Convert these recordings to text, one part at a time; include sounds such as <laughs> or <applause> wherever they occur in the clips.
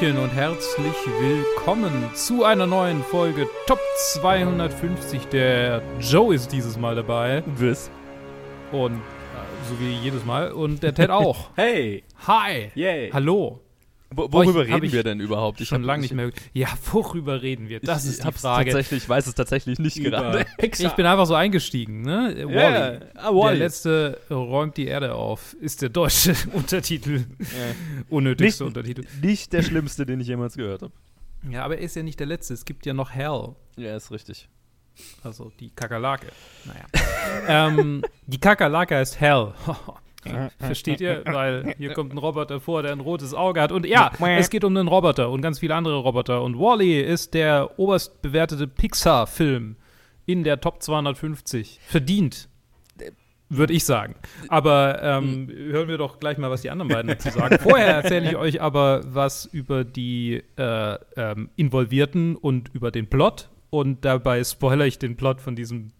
Hallöchen und herzlich willkommen zu einer neuen Folge Top 250. Der Joe ist dieses Mal dabei. Wiss. Und äh, so wie jedes Mal. Und der Ted <laughs> auch. Hey. Hi. Yay. Hallo. Wo, worüber hab reden ich wir denn überhaupt? Schon hab- lange nicht mehr. Ja, <laughs> worüber reden wir? Das ich ist die Frage. Tatsächlich, weiß es tatsächlich nicht gerade. <laughs> Ich bin einfach so eingestiegen, ne? Ja, Wally. ah, Der Wall-E. letzte räumt die Erde auf. Ist der deutsche <laughs> Untertitel. Unnötigste Nicht- Untertitel. Nicht der schlimmste, den ich jemals gehört habe. Ja, aber er ist ja nicht der letzte. Es gibt ja noch Hell. Ja, ist richtig. Also die Kakerlake. Naja. ähm, die Kakerlake heißt Hell. Versteht ihr? Weil hier kommt ein Roboter vor, der ein rotes Auge hat. Und ja, es geht um einen Roboter und ganz viele andere Roboter. Und Wally ist der oberst bewertete Pixar-Film in der Top 250. Verdient. Würde ich sagen. Aber ähm, hören wir doch gleich mal, was die anderen beiden dazu <laughs> sagen. Vorher erzähle ich euch aber was über die äh, ähm, Involvierten und über den Plot. Und dabei spoilere ich den Plot von diesem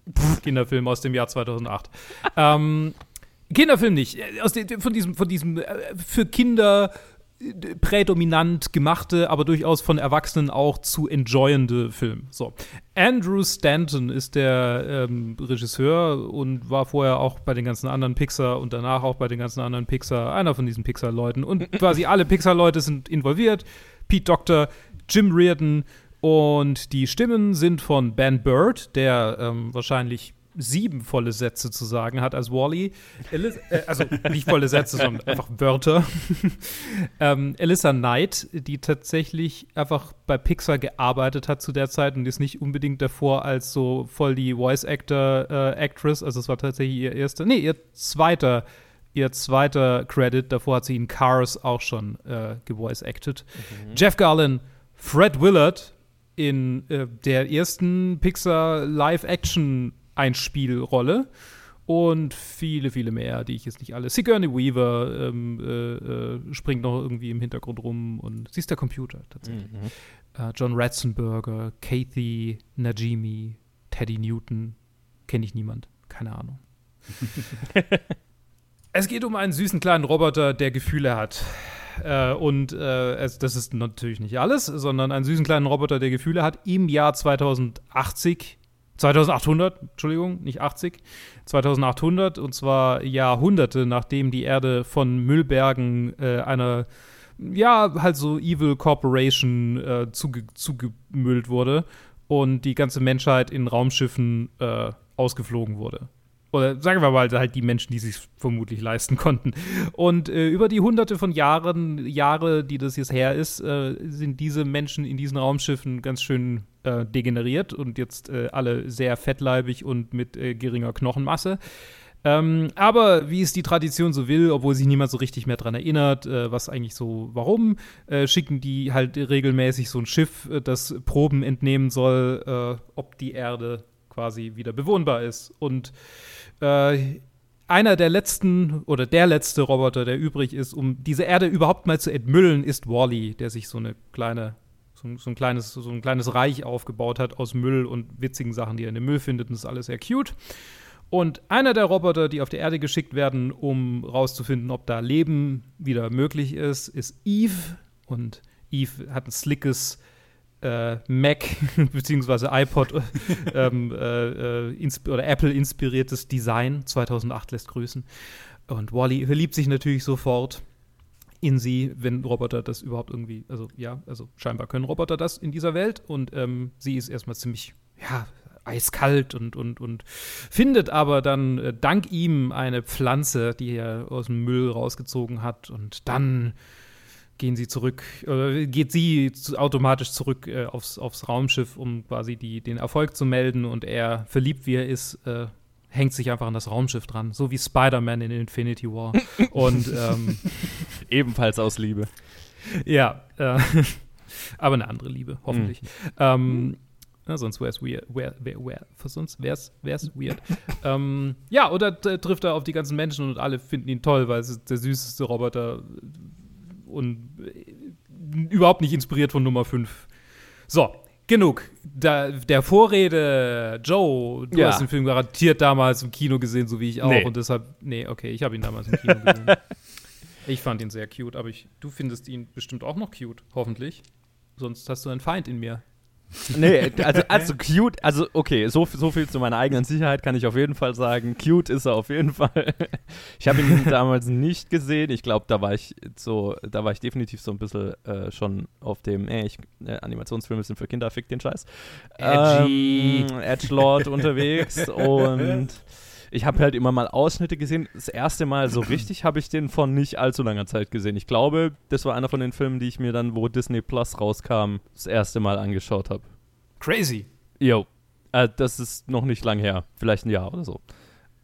Kinderfilm aus dem Jahr 2008. ähm, Kinderfilm nicht. Aus dem, von diesem, von diesem äh, für Kinder äh, prädominant gemachte, aber durchaus von Erwachsenen auch zu enjoyende Film. So. Andrew Stanton ist der ähm, Regisseur und war vorher auch bei den ganzen anderen Pixar und danach auch bei den ganzen anderen Pixar, einer von diesen Pixar-Leuten. Und <clears throat> quasi alle Pixar-Leute sind involviert. Pete Doctor, Jim Reardon und die Stimmen sind von Ben Bird, der ähm, wahrscheinlich sieben volle Sätze zu sagen hat als Wally. Elis äh, also nicht volle Sätze, sondern einfach Wörter. <laughs> ähm, Alyssa Knight, die tatsächlich einfach bei Pixar gearbeitet hat zu der Zeit und ist nicht unbedingt davor als so voll die Voice Actor äh, Actress. Also es war tatsächlich ihr erster, nee, ihr zweiter, ihr zweiter Credit. Davor hat sie in Cars auch schon äh, gevoice acted. Jeff Garlin, Fred Willard in äh, der ersten Pixar Live-Action-Einspielrolle und viele, viele mehr, die ich jetzt nicht alle. Sigourney Weaver ähm, äh, äh, springt noch irgendwie im Hintergrund rum und sie ist der Computer tatsächlich. Äh, John Ratzenberger, Kathy Najimy, Teddy Newton, kenne ich niemand, keine Ahnung. <laughs> es geht um einen süßen kleinen Roboter, der Gefühle hat. Äh, und äh, es, das ist natürlich nicht alles, sondern einen süßen kleinen Roboter, der Gefühle hat, im Jahr 2080, 2800, Entschuldigung, nicht 80, 2800, und zwar Jahrhunderte, nachdem die Erde von Müllbergen äh, einer, ja, halt so Evil Corporation äh, zuge zugemüllt wurde und die ganze Menschheit in Raumschiffen äh, ausgeflogen wurde oder sagen wir mal halt die Menschen, die sich vermutlich leisten konnten. Und äh, über die hunderte von Jahren, Jahre, die das jetzt her ist, äh, sind diese Menschen in diesen Raumschiffen ganz schön äh, degeneriert und jetzt äh, alle sehr fettleibig und mit äh, geringer Knochenmasse. Ähm, aber wie es die Tradition so will, obwohl sich niemand so richtig mehr dran erinnert, äh, was eigentlich so, warum, äh, schicken die halt regelmäßig so ein Schiff, äh, das Proben entnehmen soll, äh, ob die Erde quasi wieder bewohnbar ist. Und äh, einer der letzten oder der letzte Roboter, der übrig ist, um diese Erde überhaupt mal zu entmüllen, ist Wally, der sich so eine kleine, so, so ein kleines, so ein kleines Reich aufgebaut hat aus Müll und witzigen Sachen, die er in dem Müll findet. Und das ist alles sehr cute. Und einer der Roboter, die auf die Erde geschickt werden, um rauszufinden, ob da Leben wieder möglich ist, ist Eve. Und Eve hat ein slickes äh, Mac <laughs> beziehungsweise iPod ähm, äh, äh, oder Apple inspiriertes Design 2008 lässt grüßen. Und Wally verliebt sich natürlich sofort in sie, wenn Roboter das überhaupt irgendwie, also ja, also scheinbar können Roboter das in dieser Welt und ähm, sie ist erstmal ziemlich, ja, eiskalt und, und, und findet aber dann äh, dank ihm eine Pflanze, die er aus dem Müll rausgezogen hat und dann gehen sie zurück, äh, geht sie zu, automatisch zurück äh, aufs, aufs Raumschiff, um quasi die, den Erfolg zu melden und er, verliebt wie er ist, äh, hängt sich einfach an das Raumschiff dran, so wie Spider-Man in Infinity War. <laughs> und ähm, Ebenfalls aus Liebe. ja, äh, <laughs> aber eine andere Liebe, hoffentlich. Ähm, na, sonst wäre es weird. Wär, wär, wär, sonst wäre es weird. ähm, ja, oder trifft er auf die ganzen Menschen und alle finden ihn toll, weil es ist der süßeste Roboter und äh, überhaupt nicht inspiriert von Nummer 5. So, genug. Da, der Vorrede, Joe, du Ja. hast den Film garantiert damals im Kino gesehen, so wie ich auch. Nee. Und deshalb, nee, okay, ich habe ihn damals im Kino gesehen. <laughs> Ich fand ihn sehr cute, aber ich, du findest ihn bestimmt auch noch cute, hoffentlich. Sonst hast du einen Feind in mir. Nee, also, <laughs> also cute, also okay, so, so viel zu meiner eigenen Sicherheit kann ich auf jeden Fall sagen. Cute ist er auf jeden Fall. <laughs> Ich habe ihn <laughs> damals nicht gesehen. Ich glaube, da war ich so, da war ich definitiv so ein bisschen äh, schon auf dem, äh, ich, äh, Animationsfilme sind für Kinder, fick den Scheiß. Edgy. Ähm, Edgelord unterwegs und ich habe halt immer mal Ausschnitte gesehen. Das erste Mal so <clears throat> richtig habe ich den vor nicht allzu langer Zeit gesehen. Ich glaube, das war einer von den Filmen, die ich mir dann, wo Disney Plus rauskam, das erste Mal angeschaut habe. Crazy. Jo. Äh, das ist noch nicht lang her. Vielleicht ein Jahr oder so.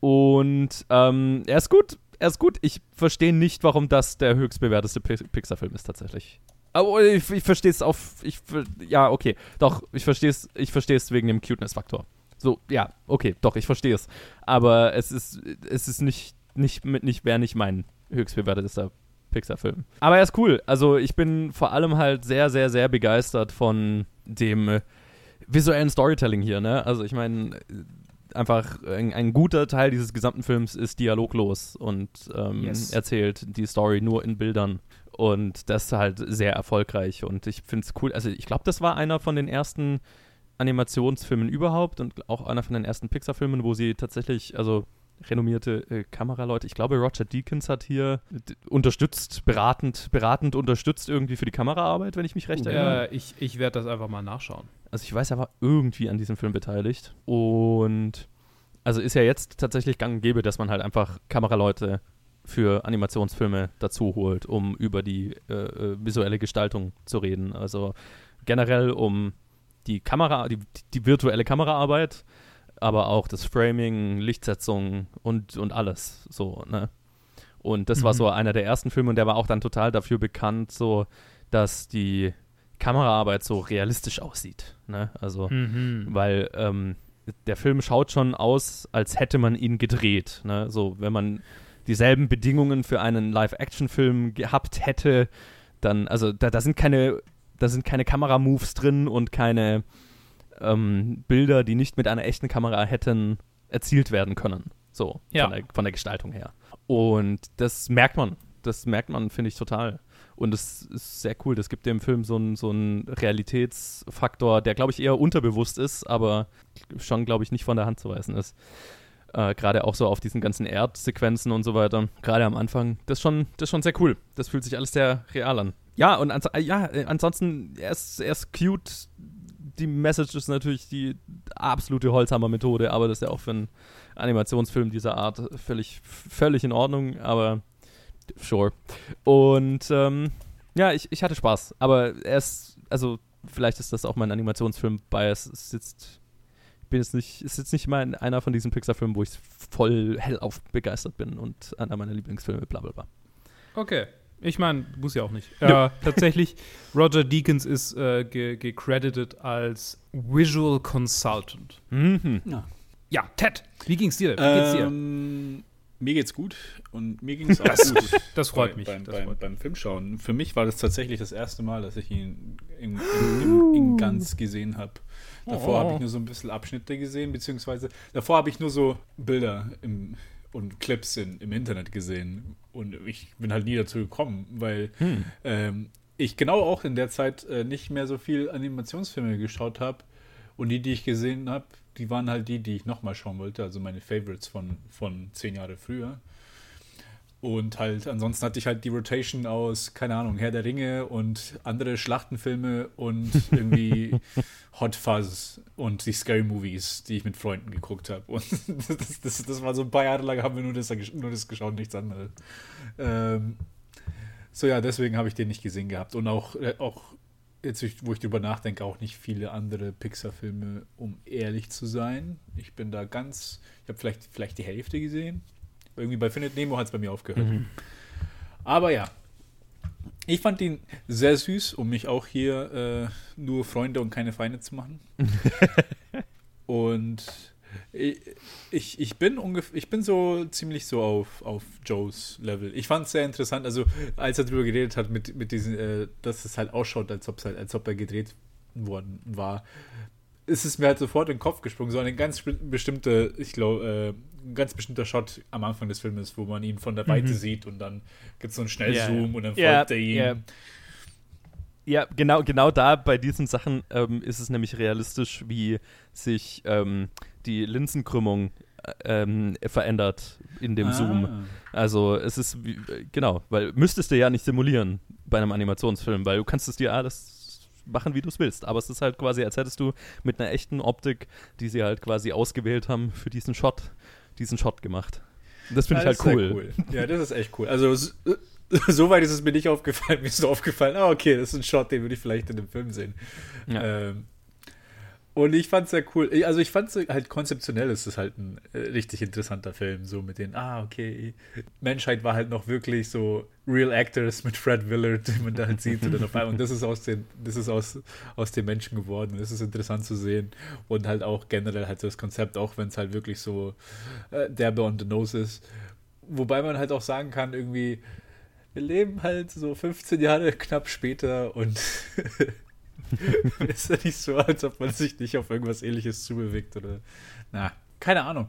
Und ähm, er ist gut. Er ist gut. Ich verstehe nicht, warum das der höchstbewerteste Pi Pixar-Film ist tatsächlich. Aber ich, ich verstehe es auf. Ich, ja, okay. Doch, ich verstehe es ich versteh's wegen dem Cuteness-Faktor. So, ja, okay, doch, ich verstehe es. Aber es ist, es ist nicht, nicht, nicht, wäre nicht mein höchstbewertetester Pixar-Film. Aber er ist cool. Also ich bin vor allem halt sehr, sehr, sehr begeistert von dem äh, visuellen Storytelling hier, ne? Also ich meine, einfach ein, ein, guter Teil dieses gesamten Films ist dialoglos und ähm, yes. erzählt die Story nur in Bildern. Und das ist halt sehr erfolgreich und ich finde es cool. Also ich glaube, das war einer von den ersten Animationsfilmen überhaupt und auch einer von den ersten Pixar-Filmen, wo sie tatsächlich, also renommierte äh, Kameraleute, ich glaube, Roger Deakins hat hier unterstützt, beratend, beratend unterstützt irgendwie für die Kameraarbeit, wenn ich mich recht erinnere. Ja, ich, ich werde das einfach mal nachschauen. Also ich weiß, er war irgendwie an diesem Film beteiligt und also ist ja jetzt tatsächlich gang und gäbe, dass man halt einfach Kameraleute für Animationsfilme dazu holt, um über die äh, äh visuelle Gestaltung zu reden. Also generell um die Kamera, die, die virtuelle Kameraarbeit, aber auch das Framing, Lichtsetzung und, und alles so, ne? Und das mhm. war so einer der ersten Filme und der war auch dann total dafür bekannt, so, dass die Kameraarbeit so realistisch aussieht, ne? Also, mhm. weil ähm, der Film schaut schon aus, als hätte man ihn gedreht, ne? So, wenn man dieselben Bedingungen für einen Live-Action-Film gehabt hätte, dann, also da, da sind keine da sind keine Kameramoves drin und keine ähm, Bilder, die nicht mit einer echten Kamera hätten erzielt werden können. So, ja. von, der, von der Gestaltung her. Und das merkt man. Das merkt man, finde ich, total. Und es ist sehr cool. Das gibt dem Film so einen so Realitätsfaktor, der, glaube ich, eher unterbewusst ist, aber schon, glaube ich, nicht von der Hand zu weisen ist. Äh, Gerade auch so auf diesen ganzen Erdsequenzen und so weiter. Gerade am Anfang. Das ist, schon, das ist schon sehr cool. Das fühlt sich alles sehr real an. Ja, und ans äh, ja, äh, ansonsten, er ist, er ist cute. Die Message ist natürlich die absolute Holzhammer-Methode, aber das ist ja auch für einen Animationsfilm dieser Art völlig, völlig in Ordnung, aber sure. Und ähm, ja, ich, ich hatte Spaß, aber er ist, also vielleicht ist das auch mein Animationsfilm-Bias. Es ist bin jetzt nicht, ist jetzt nicht mal einer von diesen Pixar-Filmen, wo ich voll hellauf begeistert bin und einer meiner Lieblingsfilme, bla bla bla. Okay. Ich meine, muss ja auch nicht. Ja. Äh, tatsächlich, Roger Deakins ist äh, gecredited ge als Visual Consultant. Mhm. Ja. ja, Ted, wie ging's dir? Wie geht's dir? Ähm, mir geht's gut und mir ging es auch das, gut. Das freut bei, mich. Beim, das beim, freut beim Filmschauen. Für mich war das tatsächlich das erste Mal, dass ich ihn in, in, in, in ganz gesehen habe. Davor oh. habe ich nur so ein bisschen Abschnitte gesehen, beziehungsweise davor habe ich nur so Bilder im, und Clips in, im Internet gesehen. Und ich bin halt nie dazu gekommen, weil hm. ähm, ich genau auch in der Zeit äh, nicht mehr so viel Animationsfilme geschaut habe. Und die, die ich gesehen habe, die waren halt die, die ich nochmal schauen wollte. Also meine Favorites von, von zehn Jahre früher. Und halt, ansonsten hatte ich halt die Rotation aus, keine Ahnung, Herr der Ringe und andere Schlachtenfilme und <laughs> irgendwie Hot Fuzz und die Scary Movies, die ich mit Freunden geguckt habe. Und <laughs> das, das, das, war so ein paar Jahre lang, haben wir nur das, nur das geschaut, nichts anderes. Ähm, so ja, deswegen habe ich den nicht gesehen gehabt. Und auch, äh, auch jetzt, wo ich drüber nachdenke, auch nicht viele andere Pixar-Filme, um ehrlich zu sein. Ich bin da ganz, ich habe vielleicht, vielleicht die Hälfte gesehen irgendwie bei Findet Nemo hat es bei mir aufgehört. Mhm. Aber ja, ich fand ihn sehr süß, um mich auch hier äh, nur Freunde und keine Feinde zu machen. <laughs> und ich, ich, bin ungefähr, ich bin so ziemlich so auf, auf Joes Level. Ich fand es sehr interessant, also als er darüber geredet hat, mit, mit diesen, äh, dass es halt ausschaut, als ob halt, als ob er gedreht worden war. ist es mir halt sofort in den Kopf gesprungen, so eine ganz bestimmte, ich glaube, äh, ein ganz bestimmter Shot am Anfang des Filmes, wo man ihn von der Weite mhm. sieht und dann gibt es so einen Schnellzoom yeah, und dann yeah, folgt er ihm. Yeah. Ja, genau, genau da bei diesen Sachen ähm, ist es nämlich realistisch, wie sich ähm, die Linsenkrümmung äh, ähm, verändert in dem ah. Zoom. Also es ist, wie, genau, weil müsstest du ja nicht simulieren bei einem Animationsfilm, weil du kannst es dir alles machen, wie du es willst. Aber es ist halt quasi, als hättest du mit einer echten Optik, die sie halt quasi ausgewählt haben für diesen Shot, diesen Shot gemacht. Und das finde ja, ich halt cool. cool. Ja, das ist echt cool. Also <laughs> Soweit ist es mir nicht aufgefallen. <laughs> Mir ist so aufgefallen, ah, okay, das ist ein Shot, den würde ich vielleicht in dem Film sehen. Ja. Ähm, und ich fand es sehr cool. Also ich fand es halt konzeptionell ist es halt ein äh, richtig interessanter Film. So mit den, ah, okay, Menschheit war halt noch wirklich so Real Actors mit Fred Willard, den man da halt sieht. Auf einmal, und das ist aus den, das ist aus, aus den Menschen geworden. Das ist interessant zu sehen. Und halt auch generell halt so das Konzept, auch wenn es halt wirklich so äh, derbe on the nose ist. Wobei man halt auch sagen kann, irgendwie, wir leben halt so 15 Jahre knapp später und <laughs> <laughs> ist ja nicht so, als ob man sich nicht auf irgendwas ähnliches zubewegt oder. Na, keine Ahnung.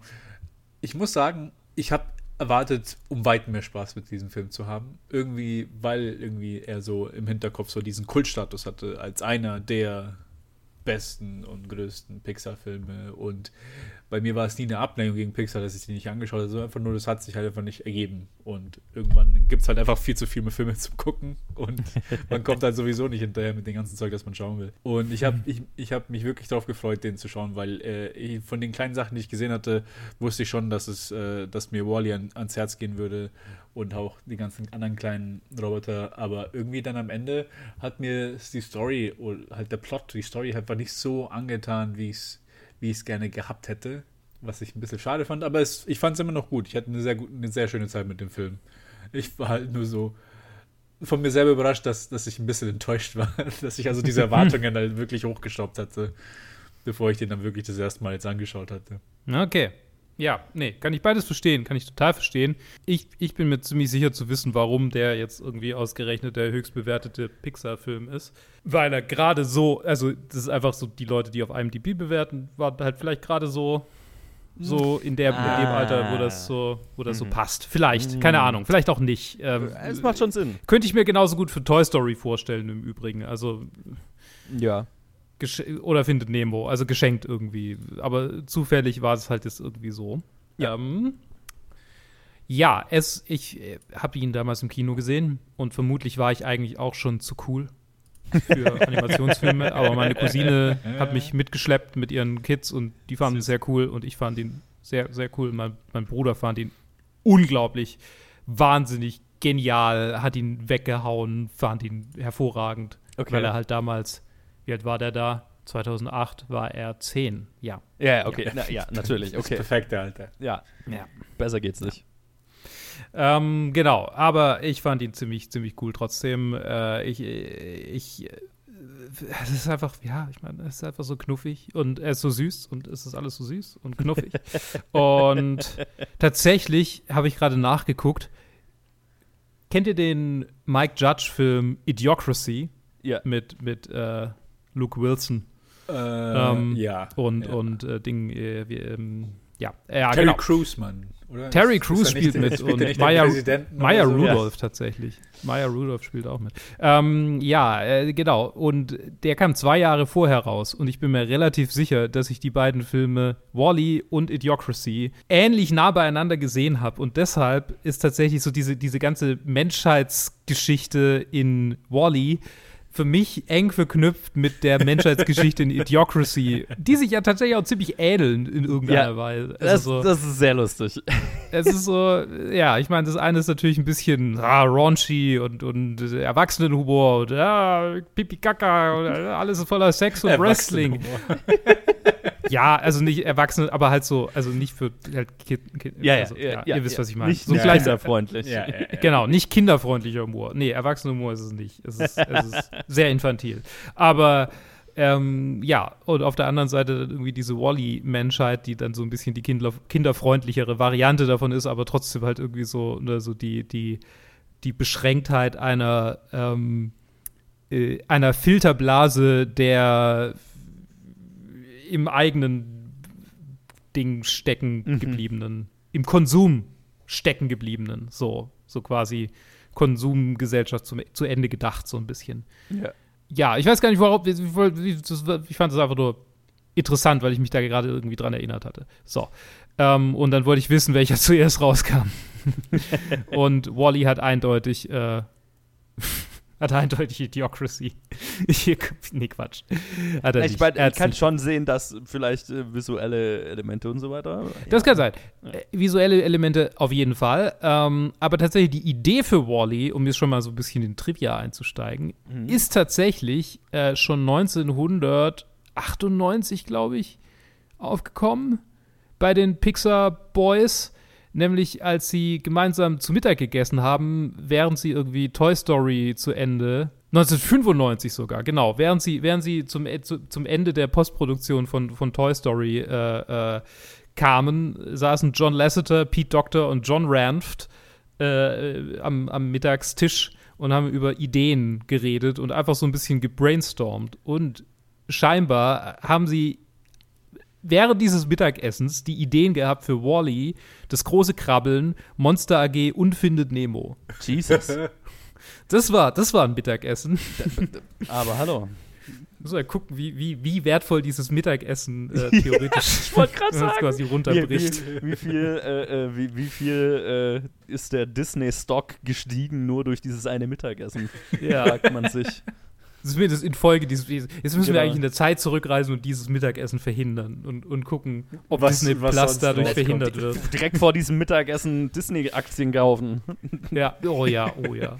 Ich muss sagen, ich habe erwartet, um weit mehr Spaß mit diesem Film zu haben. Irgendwie, weil irgendwie er so im Hinterkopf so diesen Kultstatus hatte, als einer der besten und größten Pixar-Filme und bei mir war es nie eine Ablenkung gegen Pixar, dass ich die nicht angeschaut habe, sondern einfach nur, das hat sich halt einfach nicht ergeben. Und irgendwann gibt es halt einfach viel zu viele Filme zum Gucken und <laughs> man kommt halt sowieso nicht hinterher mit dem ganzen Zeug, das man schauen will. Und ich habe ich, ich hab mich wirklich darauf gefreut, den zu schauen, weil äh, von den kleinen Sachen, die ich gesehen hatte, wusste ich schon, dass es, äh, dass mir Wally an, ans Herz gehen würde und auch die ganzen anderen kleinen Roboter. Aber irgendwie dann am Ende hat mir die Story, oder halt der Plot, die Story einfach nicht so angetan, wie ich es wie ich es gerne gehabt hätte, was ich ein bisschen schade fand, aber es, ich fand es immer noch gut. Ich hatte eine sehr, gut, eine sehr schöne Zeit mit dem Film. Ich war halt nur so von mir selber überrascht, dass, dass ich ein bisschen enttäuscht war, <laughs> dass ich also diese <laughs> Erwartungen halt wirklich hochgestoppt hatte, bevor ich den dann wirklich das erste Mal jetzt angeschaut hatte. Okay. Ja, nee, kann ich beides verstehen, kann ich total verstehen. Ich, ich bin mir ziemlich sicher zu wissen, warum der jetzt irgendwie ausgerechnet der höchst bewertete Pixar-Film ist. Weil er gerade so, also das ist einfach so, die Leute, die auf IMDb bewerten, waren halt vielleicht gerade so, so in, der, ah. in dem Alter, wo das so, wo das mhm. so passt. Vielleicht, mhm. keine Ahnung, vielleicht auch nicht. Ähm, es macht schon Sinn. Könnte ich mir genauso gut für Toy Story vorstellen im Übrigen. Also ja oder findet Nemo, also geschenkt irgendwie. Aber zufällig war es halt jetzt irgendwie so. Ja. Ähm, ja, es, ich äh, habe ihn damals im Kino gesehen und vermutlich war ich eigentlich auch schon zu cool für <laughs> Animationsfilme, aber meine Cousine hat mich mitgeschleppt mit ihren Kids und die fanden ihn sehr cool und ich fand ihn sehr, sehr cool. Mein, mein Bruder fand ihn unglaublich, wahnsinnig genial, hat ihn weggehauen, fand ihn hervorragend, okay. weil er halt damals wie alt war der da? 2008 war er 10, ja. Ja, okay, ja, Na, ja natürlich, <laughs> okay. Perfekte Alter. Ja. ja, besser geht's nicht. Ähm, genau, aber ich fand ihn ziemlich, ziemlich cool trotzdem. Äh, ich, ich, es ist einfach, ja, ich meine, es ist einfach so knuffig und er ist so süß und es ist alles so süß und knuffig. <laughs> und tatsächlich habe ich gerade nachgeguckt. Kennt ihr den Mike Judge-Film Idiocracy? Ja. Mit, mit, äh, Luke Wilson. Äh, ähm, ja. Und, ja. und äh, Ding, äh, wie, ähm, ja, ja, Terry genau. Crews, Mann. Oder? Terry Crews spielt mit und Maya, Maya so? Rudolph ja. tatsächlich. Maya Rudolph spielt auch mit. Ähm, ja, äh, genau. Und der kam zwei Jahre vorher raus und ich bin mir relativ sicher, dass ich die beiden Filme Wally und Idiocracy ähnlich nah beieinander gesehen habe und deshalb ist tatsächlich so diese, diese ganze Menschheitsgeschichte in Wally für mich eng verknüpft mit der Menschheitsgeschichte in Idiocracy, die sich ja tatsächlich auch ziemlich ähneln in irgendeiner ja, Weise. Also das, so, das, ist sehr lustig. Es ist so, ja, ich meine, das eine ist natürlich ein bisschen ah, raunchy und, und Erwachsenenhumor und ja, Pipi Kaka und alles ist voller Sex und Wrestling. ja, also nicht Erwachsene, aber halt so, also nicht für halt Kind, kind ja, also, ja, ja, ihr wisst, was ich meine. Nicht, so kinderfreundlich. Genau, nicht kinderfreundlicher Humor. Nee, Erwachsenenhumor ist es nicht. Es ist, es ist <laughs> sehr infantil. Aber ähm, ja, und auf der anderen Seite irgendwie diese Wally-Menschheit, die dann so ein bisschen die kinder kinderfreundlichere Variante davon ist, aber trotzdem halt irgendwie so, ne, so die, die, die Beschränktheit einer, ähm, äh, einer Filterblase der im eigenen Ding stecken Mhm. gebliebenen, im Konsum stecken gebliebenen, so, so quasi Konsumgesellschaft zum, zu Ende gedacht, so ein bisschen. Ja. Ja, ich weiß gar nicht, das, ich fand das einfach nur interessant, weil ich mich da gerade irgendwie dran erinnert hatte. So. Ähm, und dann wollte ich wissen, welcher <laughs> zuerst rauskam. <laughs> und Wally hat eindeutig, äh, hat eindeutig Idiocracy. <laughs> Hier, nee, Quatsch. Hat er Ich, nicht. mein, Er kann nicht. schon sehen, dass vielleicht äh, visuelle Elemente und so weiter. Das ja. kann sein. Äh, visuelle Elemente auf jeden Fall. Ähm, aber tatsächlich die Idee für Wally, um jetzt schon mal so ein bisschen in Trivia einzusteigen, Mhm. ist tatsächlich äh, schon 1998, glaube ich, aufgekommen bei den Pixar Boys. Nämlich als sie gemeinsam zu Mittag gegessen haben, während sie irgendwie Toy Story zu Ende 1995 sogar, genau. Während sie, während sie zum, zu, zum Ende der Postproduktion von, von Toy Story äh, äh, kamen, saßen John Lasseter, Pete Doctor und John Ranft äh, am, am Mittagstisch und haben über Ideen geredet und einfach so ein bisschen gebrainstormt. Und scheinbar haben sie während dieses Mittagessens die Ideen gehabt für Wally, das große Krabbeln, Monster AG und Findet Nemo. Jesus. <laughs> Das war, das war ein Mittagessen. <laughs> Aber hallo. Muss mal gucken, wie, wie, wie wertvoll dieses Mittagessen äh, <laughs> theoretisch es sagen. quasi Wie, runterbricht. wie, wie viel, äh, äh, wie, wie viel äh, ist der Disney-Stock gestiegen nur durch dieses eine Mittagessen? Ja, Fragt man sich. Das in Folge dieses. Jetzt müssen wir Genau. eigentlich in der Zeit zurückreisen und dieses Mittagessen verhindern und, und gucken, ob Was- Disney was Plus dadurch verhindert wird. <laughs> Direkt vor diesem Mittagessen Disney-Aktien kaufen. Ja, oh ja, oh ja.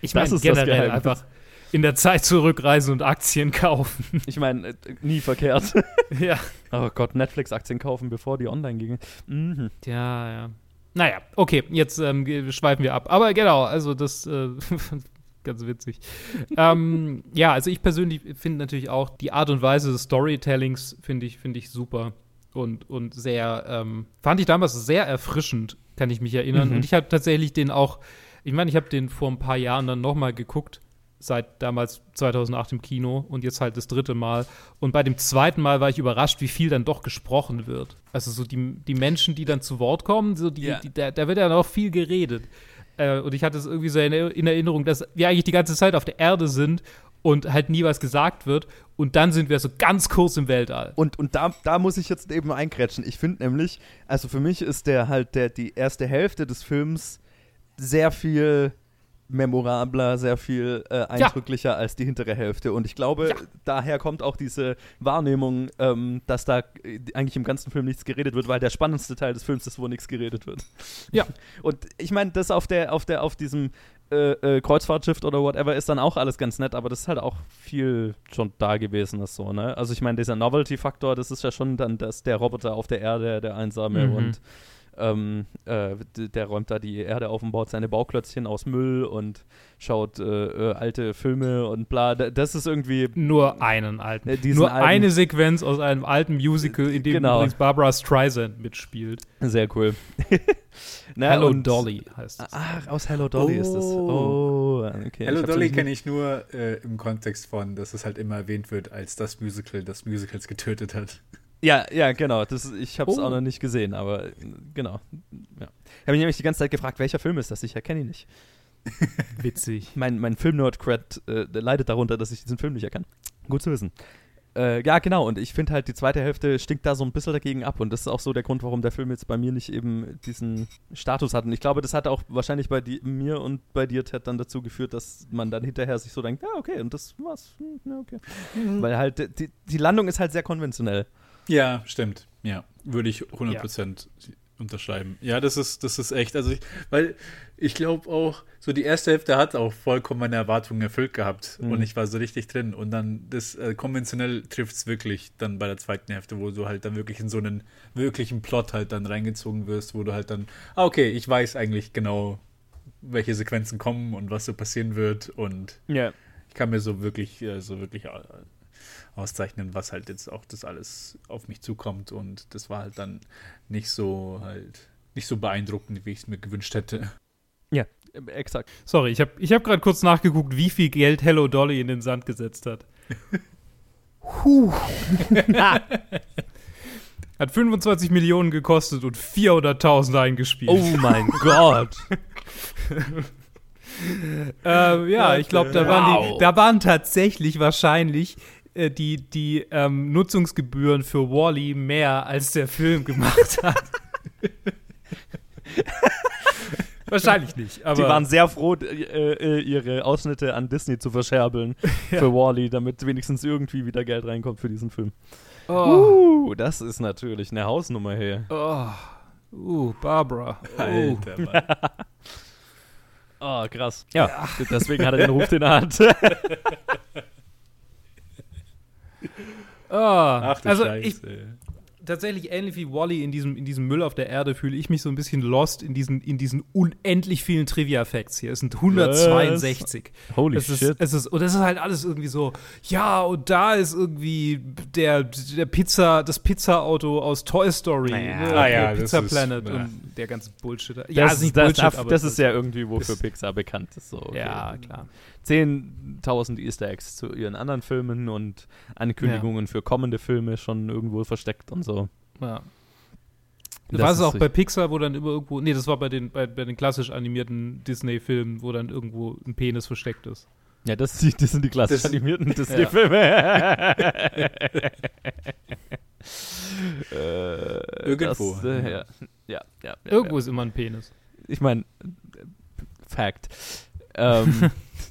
Ich meine generell einfach in der Zeit zurückreisen und Aktien kaufen. Ich meine, äh, nie verkehrt. <laughs> ja. Oh Gott, Netflix-Aktien kaufen, bevor die online gingen. Mhm. Ja, ja. Naja, okay, jetzt ähm, schweifen wir ab. Aber genau, also das äh, <laughs> ganz witzig. ähm, ja, also ich persönlich finde natürlich auch die Art und Weise des Storytellings finde ich, finde ich super und, und sehr, ähm, fand ich damals sehr erfrischend, kann ich mich erinnern. Mhm. Und ich habe tatsächlich den auch, ich meine, ich habe den vor ein paar Jahren dann nochmal geguckt, seit damals 2008 im Kino und jetzt halt das dritte Mal. Und bei dem zweiten Mal war ich überrascht, wie viel dann doch gesprochen wird. Also so die, die Menschen, die dann zu Wort kommen, so die, Ja. die, da, da wird ja noch viel geredet. Äh, und ich hatte es irgendwie so in, in Erinnerung, dass wir eigentlich die ganze Zeit auf der Erde sind und halt nie was gesagt wird. Und dann sind wir so ganz kurz im Weltall. Und, und da, da muss ich jetzt eben eingrätschen. Ich finde nämlich, also für mich ist der halt der, die erste Hälfte des Films sehr viel memorabler, sehr viel äh, eindrücklicher als die hintere Hälfte. Und ich glaube, Ja. daher kommt auch diese Wahrnehmung, ähm, dass da äh, eigentlich im ganzen Film nichts geredet wird, weil der spannendste Teil des Films ist, wo nichts geredet wird. Ja. <laughs> Und ich meine, das auf der, auf der, auf diesem äh, äh, Kreuzfahrtschiff oder whatever ist dann auch alles ganz nett, aber das ist halt auch viel schon da gewesen ist so, ne? Also ich meine, dieser Novelty-Faktor, das ist ja schon dann das, der Roboter auf der Erde, der einsame Mhm. und ähm, äh, der räumt da die Erde auf und baut seine Bauklötzchen aus Müll und schaut äh, äh, alte Filme und bla. Das ist irgendwie Nur einen alten. Äh, Nur alten- eine Sequenz aus einem alten Musical, in dem Genau. übrigens Barbara Streisand mitspielt. sehr cool. <laughs> Na, Hello und- Dolly heißt es. Ach, aus Hello Dolly ist das. Oh. Oh, okay. Hello Dolly kenne ich nur äh, im Kontext von, dass es halt immer erwähnt wird als das Musical, das Musicals getötet hat. Ja, ja, genau. Das, ich habe es Oh. auch noch nicht gesehen, aber genau. Ja. Ich habe mich nämlich die ganze Zeit gefragt, welcher Film ist das? Ich erkenne ihn nicht. <laughs> Witzig. Mein, mein Film-Nerd-Cred äh, leidet darunter, dass ich diesen Film nicht erkenne. Gut zu wissen. Äh, ja, genau. Und ich finde halt, die zweite Hälfte stinkt da so ein bisschen dagegen ab. Und das ist auch so der Grund, warum der Film jetzt bei mir nicht eben diesen Status hat. Und ich glaube, das hat auch wahrscheinlich bei di mir und bei dir, Ted, dann dazu geführt, dass man dann hinterher sich so denkt, ja, okay, und das war's. Hm, ja, okay. Weil halt, die, die Landung ist halt sehr konventionell. Ja, stimmt. Ja, würde ich 100% unterschreiben. Ja, das ist, das ist echt. Also, ich, weil ich glaube auch, so die erste Hälfte hat auch vollkommen meine Erwartungen erfüllt gehabt Mhm. und ich war so richtig drin. Und dann das äh, konventionell trifft es wirklich dann bei der zweiten Hälfte, wo du halt dann wirklich in so einen wirklichen Plot halt dann reingezogen wirst, wo du halt dann, ah, okay, ich weiß eigentlich genau, welche Sequenzen kommen und was so passieren wird und Ja. ich kann mir so wirklich, äh, so wirklich äh, auszeichnen, was halt jetzt auch das alles auf mich zukommt. Und das war halt dann nicht so halt, nicht so beeindruckend, wie ich es mir gewünscht hätte. Ja, exakt. Sorry, ich habe ich hab gerade kurz nachgeguckt, wie viel Geld Hello Dolly in den Sand gesetzt hat. <laughs> Huh. <laughs> Hat 25 Millionen gekostet und 400.000 eingespielt. Oh mein <laughs> Gott. Ähm, ja, ich glaube, da, waren die- da waren tatsächlich wahrscheinlich äh, die, die ähm, Nutzungsgebühren für Wally mehr, als der Film gemacht hat. <laughs> wahrscheinlich nicht, aber Die waren sehr froh, äh, äh, ihre Ausschnitte an Disney zu verscherbeln <laughs> für Wally, damit wenigstens irgendwie wieder Geld reinkommt für diesen Film. oh, Uh, das ist natürlich eine Hausnummer hier. oh, uh, Barbara. Oh. Alter, Mann. Oh, <laughs> krass. Ja, deswegen hat er den Ruf, den er hat. Ah, Ach du also Scheiße. ich, tatsächlich ähnlich wie Wally in diesem, in diesem Müll auf der Erde fühle ich mich so ein bisschen lost in diesen, in diesen unendlich vielen Trivia-Facts hier. Es sind 162. Holy es ist, shit. Es ist, und das ist halt alles irgendwie so, ja, und da ist irgendwie der, der Pizza, das Pizza-Auto aus Toy Story, Naja. ne, Ah ja, Pizza ist- Planet ja. und der ganze Bullshit. Ja, das, ist nicht das, Bullshit, das, aber das ist ja irgendwie, wofür ist- Pixar bekannt ist. So, okay. Ja, klar. 10.000 Easter Eggs zu ihren anderen Filmen und Ankündigungen für kommende Filme schon irgendwo versteckt und so. Ja. Das war es auch bei Pixar, wo dann immer irgendwo, nee, das war bei den, bei, bei den klassisch animierten Disney-Filmen, wo dann irgendwo ein Penis versteckt ist. Ja, das, das sind die klassisch Das- animierten <laughs> Disney-Filme. <laughs> äh, Irgendwo. Das, äh, ja, ja, ja, Irgendwo Ja. ist immer ein Penis. Ich meine, Fact. Ähm, <laughs>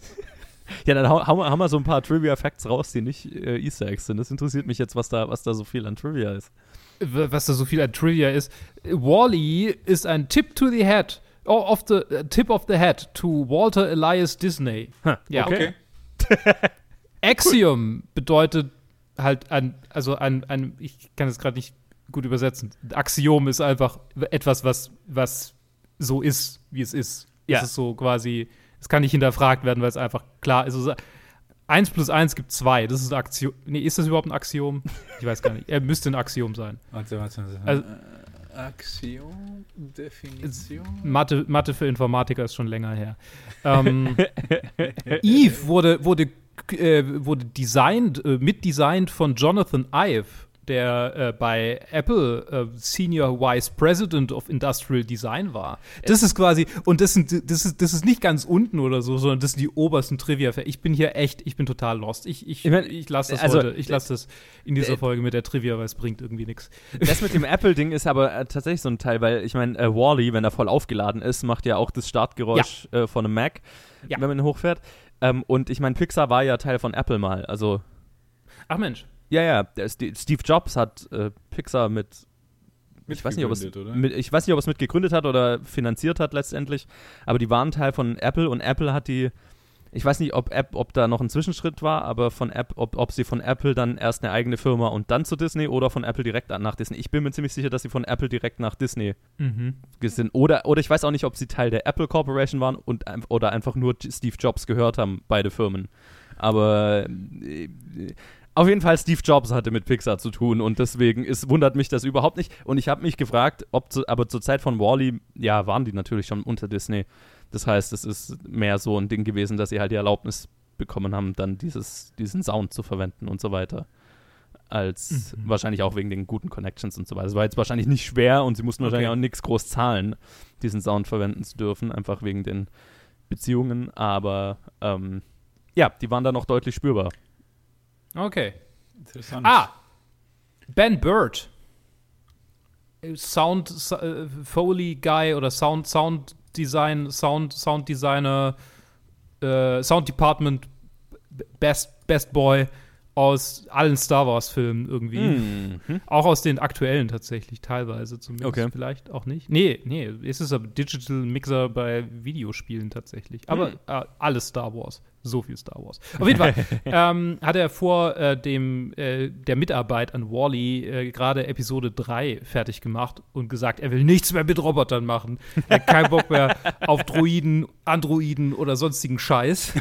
ja, dann hau, hau, mal- hau mal so ein paar Trivia-Facts raus, die nicht äh, Easter Eggs sind. Das interessiert mich jetzt, was da, was da so viel an Trivia ist. Was da so viel an Trivia ist. Wally ist ein Tip to the Head. Oh, of the, uh, tip of the Head to Walter Elias Disney. Ja. Okay. <laughs> Axiom bedeutet halt ein, also ein, ein ich kann es gerade nicht gut übersetzen. Axiom ist einfach etwas, was, was so ist, wie es ist. Ja. Es ist so quasi, es kann nicht hinterfragt werden, weil es einfach klar ist. Also, 1 plus 1 gibt 2. Das ist ein Axiom. Nee, ist das überhaupt ein Axiom? Ich weiß gar nicht. Er müsste ein Axiom sein. Warte, warte, warte. Also- Äh, Axiom, Definition. Mathe, Mathe für Informatiker ist schon länger her. Ähm, <laughs> Eve wurde, wurde, äh, wurde designt, äh, mitdesignt von Jonathan Ive, der äh, bei Apple äh, Senior Vice President of Industrial Design war. Das ist quasi, und das, sind, das, ist, das ist nicht ganz unten oder so, sondern das sind die obersten Trivia. Ich bin hier echt, ich bin total lost. Ich, ich, Ich mein, ich lasse das also, heute, ich lasse das in dieser äh, Folge mit der Trivia, weil es bringt irgendwie nichts. Das mit dem <laughs> Apple-Ding ist aber äh, tatsächlich so ein Teil, weil ich meine, äh, Wally, wenn er voll aufgeladen ist, macht ja auch das Startgeräusch äh, von einem Mac, Ja. wenn man ihn hochfährt. Ähm, und ich meine, Pixar war ja Teil von Apple mal. Also, Ach Mensch. Ja, ja, Steve Jobs hat äh, Pixar mit ich weiß, nicht, ob es, mit, ich weiß nicht, ob es mit gegründet hat oder finanziert hat letztendlich, aber die waren Teil von Apple und Apple hat die, ich weiß nicht, ob, App, ob da noch ein Zwischenschritt war, aber von App, ob, ob sie von Apple dann erst eine eigene Firma und dann zu Disney oder von Apple direkt nach Disney. Ich bin mir ziemlich sicher, dass sie von Apple direkt nach Disney Mhm. sind. Oder, oder ich weiß auch nicht, ob sie Teil der Apple Corporation waren und, oder einfach nur Steve Jobs gehört haben, beide Firmen. Aber äh, auf jeden Fall Steve Jobs hatte mit Pixar zu tun und deswegen ist, wundert mich das überhaupt nicht. Und ich habe mich gefragt, ob zu, aber zur Zeit von Wally, ja, waren die natürlich schon unter Disney. Das heißt, es ist mehr so ein Ding gewesen, dass sie halt die Erlaubnis bekommen haben, dann dieses, diesen Sound zu verwenden und so weiter. Als Mhm. wahrscheinlich auch wegen den guten Connections und so weiter. Es war jetzt wahrscheinlich nicht schwer und sie mussten wahrscheinlich Okay. auch nichts groß zahlen, diesen Sound verwenden zu dürfen, einfach wegen den Beziehungen. Aber ähm, ja, die waren da noch deutlich spürbar. Okay. Interessant. Ah! Ben Bird. Sound äh, Foley Guy oder Sound Sound Design Sound Sound Designer äh, Sound Department Best Best Boy aus allen Star Wars Filmen irgendwie. Mhm. Auch aus den aktuellen tatsächlich, teilweise zumindest. Okay. Vielleicht auch nicht. Nee, nee, es ist aber Digital Mixer bei Videospielen tatsächlich. Aber Hm. äh, alles Star Wars. So viel Star Wars. Auf jeden Fall <laughs> ähm, hat er vor äh, dem, äh, der Mitarbeit an Wally äh, gerade Episode 3 fertig gemacht und gesagt, er will nichts mehr mit Robotern machen. Er hat keinen Bock mehr auf Droiden, Androiden oder sonstigen Scheiß.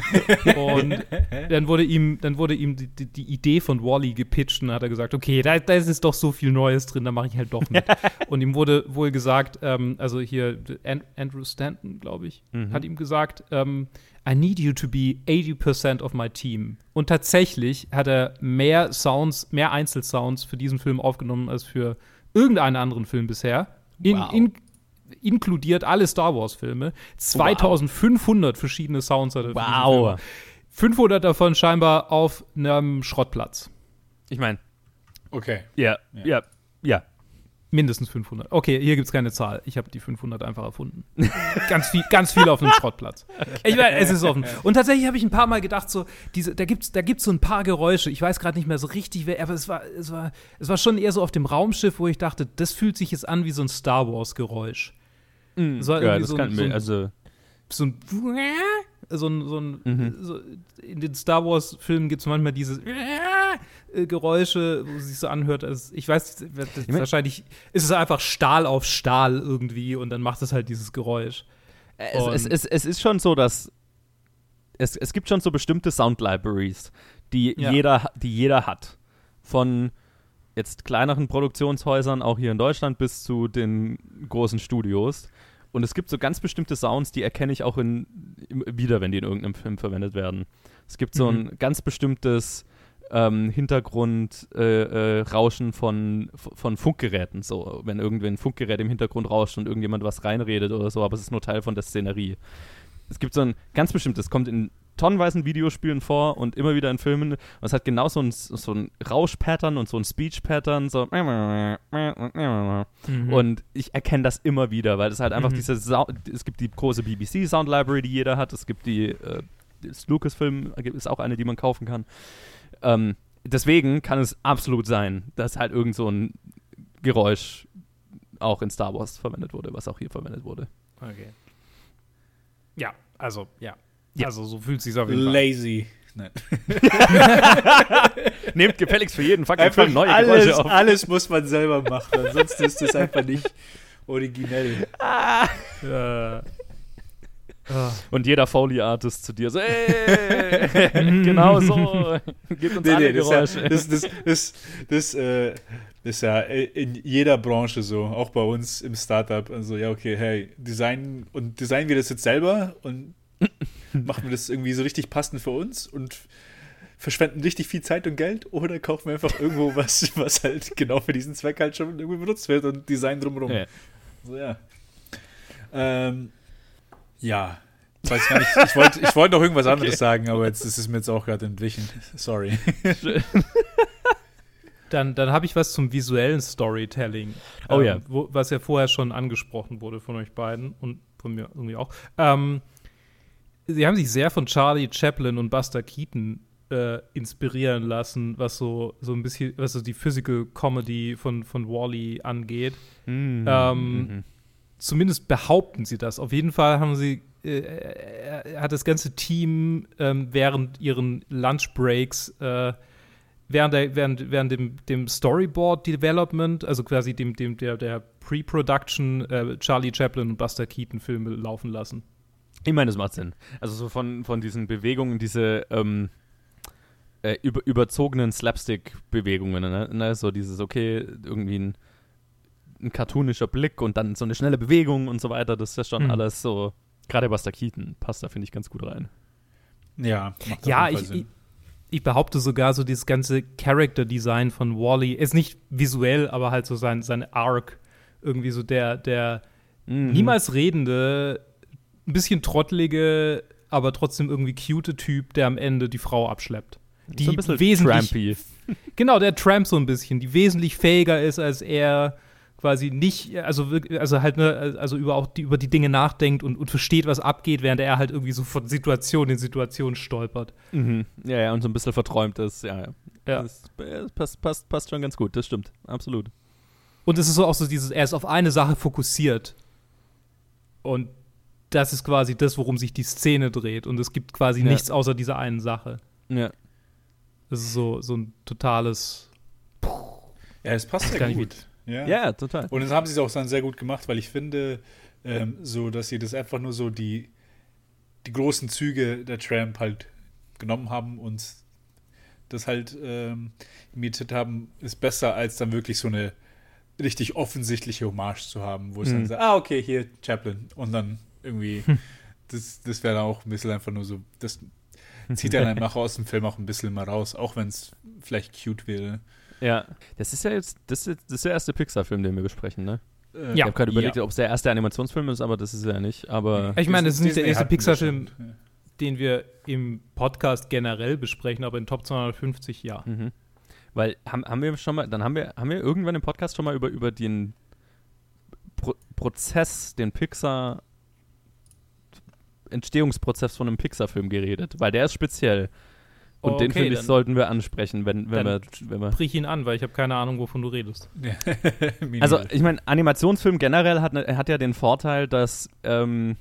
Und dann wurde ihm, dann wurde ihm die, die, Idee von Wally gepitcht und dann hat er gesagt, okay, da, da ist doch so viel Neues drin, da mache ich halt doch mit. <laughs> und ihm wurde wohl gesagt, ähm, also hier An Andrew Stanton, glaube ich, Mhm. hat ihm gesagt, ähm, I need you to be 80% of my team. Und tatsächlich hat er mehr Sounds, mehr Einzelsounds für diesen Film aufgenommen als für irgendeinen anderen Film bisher. In, Wow. in, inkludiert alle Star Wars-Filme. 2500 verschiedene Sounds hat er für diesen Wow. Film. 500 davon scheinbar auf einem Schrottplatz. Ich meine, Okay. Ja. ja, ja. Mindestens 500. Okay, hier gibt es keine Zahl. Ich habe die 500 einfach erfunden. <laughs> ganz, viel, ganz viel auf einem Schrottplatz. Ich meine, es ist offen. Und tatsächlich habe ich ein paar Mal gedacht, so, diese, da gibt es da gibt's so ein paar Geräusche. Ich weiß gerade nicht mehr so richtig, wer, aber es war, es, war, es war schon eher so auf dem Raumschiff, wo ich dachte, das fühlt sich jetzt an wie so ein Star Wars-Geräusch. So ja, das so- kann so ein- also, So ein. So ein, so ein Mhm. so, in den Star Wars-Filmen gibt es manchmal diese äh, Geräusche, wo es sich so anhört, als ich weiß, das, mein- wahrscheinlich ist es einfach Stahl auf Stahl irgendwie und dann macht es halt dieses Geräusch. es, es, es, es ist schon so, dass es, es gibt schon so bestimmte Sound-Libraries, die, Ja. jeder, die jeder hat. Von jetzt kleineren Produktionshäusern, auch hier in Deutschland, bis zu den großen Studios. Und es gibt so ganz bestimmte Sounds, die erkenne ich auch in, im, wieder, wenn die in irgendeinem Film verwendet werden. Es gibt so Mhm. ein ganz bestimmtes ähm, Hintergrundrauschen äh, äh, von, von Funkgeräten. So, wenn irgendwie ein Funkgerät im Hintergrund rauscht und irgendjemand was reinredet oder so, aber es ist nur Teil von der Szenerie. Es gibt so ein ganz bestimmtes, kommt in tonnenweisen Videospielen vor und immer wieder in Filmen. Und es hat genau so ein, so ein Rausch-Pattern und so ein Speech-Pattern. So. Mhm. Und ich erkenne das immer wieder, weil es halt einfach Mhm. diese Sau es gibt die große BBC Sound Library, die jeder hat, es gibt die äh, Lucasfilm ist auch eine, die man kaufen kann. Ähm, deswegen kann es absolut sein, dass halt irgend so ein Geräusch auch in Star Wars verwendet wurde, was auch hier verwendet wurde. Okay. Ja, also, ja. Ja. Also, so fühlt sich auf jeden Fall. Lazy. Nein. <laughs> Nehmt gefälligst für jeden fucking Einfach Film neue alles, Geräusche auf. alles muss man selber machen. Ansonsten ist das einfach nicht originell. Äh, ah. Und jeder Foley-Artist zu dir so, ey, <laughs> genau so, gib uns Nee, alle nee, das, Geräusche. ist ja, das, das, das, das, äh, das ist ja in jeder Branche so, auch bei uns im Startup. Also, ja, okay, hey, designen und designen wir das jetzt selber und <laughs> machen wir das irgendwie so richtig passend für uns und verschwenden richtig viel Zeit und Geld oder kaufen wir einfach irgendwo <laughs> was, was halt genau für diesen Zweck halt schon irgendwie benutzt wird und Design drumherum. Ja. So, ja. Ähm, ja. Ich weiß gar nicht, ich wollte ich wollte noch irgendwas <laughs> anderes sagen, aber jetzt ist es mir jetzt auch gerade entwichen. Sorry. Dann, dann habe ich was zum visuellen Storytelling. Oh ja. Wo, was ja vorher schon angesprochen wurde von euch beiden und von mir irgendwie auch. Ähm, sie haben sich sehr von Charlie Chaplin und Buster Keaton äh, inspirieren lassen, was so, so ein bisschen, was so die Physical Comedy von, von Wally angeht. Mhm. Ähm, Mhm. Zumindest behaupten sie das. Auf jeden Fall haben sie, äh, äh, hat das ganze Team ähm, während ihren Lunchbreaks, äh, während, der, während, während dem, dem Storyboard Development, also quasi dem, dem der, der Pre-Production, äh, Charlie Chaplin und Buster Keaton Filme laufen lassen. Ich meine, das macht Sinn. Also so von, von diesen Bewegungen, diese ähm, äh, über, überzogenen Slapstick-Bewegungen, ne? ne? So dieses, okay, irgendwie ein, ein cartoonischer Blick und dann so eine schnelle Bewegung und so weiter, das ist ja schon Mhm. alles so, gerade Buster Keaton passt da, finde ich, ganz gut rein. Ja, macht Ja, ich, Sinn. ich, ich behaupte sogar so dieses ganze Character-Design von Wally ist nicht visuell, aber halt so sein, sein Arc. Irgendwie so der, der Mhm. niemals redende, ein bisschen trottelige, aber trotzdem irgendwie cute Typ, der am Ende die Frau abschleppt. Die so ein bisschen wesentlich, trampy. <laughs> genau, der Tramp so ein bisschen, die wesentlich fähiger ist als er, quasi nicht, also also halt, ne, also über auch die, über die Dinge nachdenkt und, und versteht, was abgeht, während er halt irgendwie so von Situation in Situation stolpert. Mhm. Ja, ja, und so ein bisschen verträumt ist, ja, ja. Ja. Das, das passt, passt, passt schon ganz gut, das stimmt, absolut. Und es ist so auch so dieses, er ist auf eine Sache fokussiert. Und das ist quasi das, worum sich die Szene dreht. Und es gibt quasi Ja. nichts außer dieser einen Sache. Ja. Das ist so, so ein totales. Ja, es passt nicht gut. Ja. ja, total. Und das haben sie es auch dann sehr gut gemacht, weil ich finde, ähm, so, dass sie das einfach nur so die, die großen Züge der Tramp halt genommen haben und das halt ähm, imitiert haben, ist besser, als dann wirklich so eine richtig offensichtliche Hommage zu haben, wo es Mhm. dann sagt, ah, okay, hier Chaplin und dann irgendwie das, das wäre auch ein bisschen einfach nur so, das <laughs> zieht dann einfach aus dem Film auch ein bisschen mal raus, auch wenn es vielleicht cute wäre. Ja, das ist ja jetzt, das ist, das ist der erste Pixar-Film, den wir besprechen, ne? Äh, Ich habe gerade überlegt, ob es der erste Animationsfilm ist, aber das ist er ja nicht. Aber Ich meine, das ist nicht der erste Pixar-Film, den wir im Podcast generell besprechen, aber in Top 250 ja. Mhm. Weil haben, haben wir schon mal, dann haben wir, haben wir irgendwann im Podcast schon mal über, über den Pro Prozess, den Pixar Entstehungsprozess von einem Pixar-Film geredet, weil der ist speziell. Und Oh, den okay, finde ich, sollten wir ansprechen, wenn, wenn, wir, wenn wir. Brich ihn an, weil ich habe keine Ahnung, wovon du redest. <laughs> <laughs> Also, ich meine, Animationsfilm generell hat, ne- hat ja den Vorteil, dass ähm,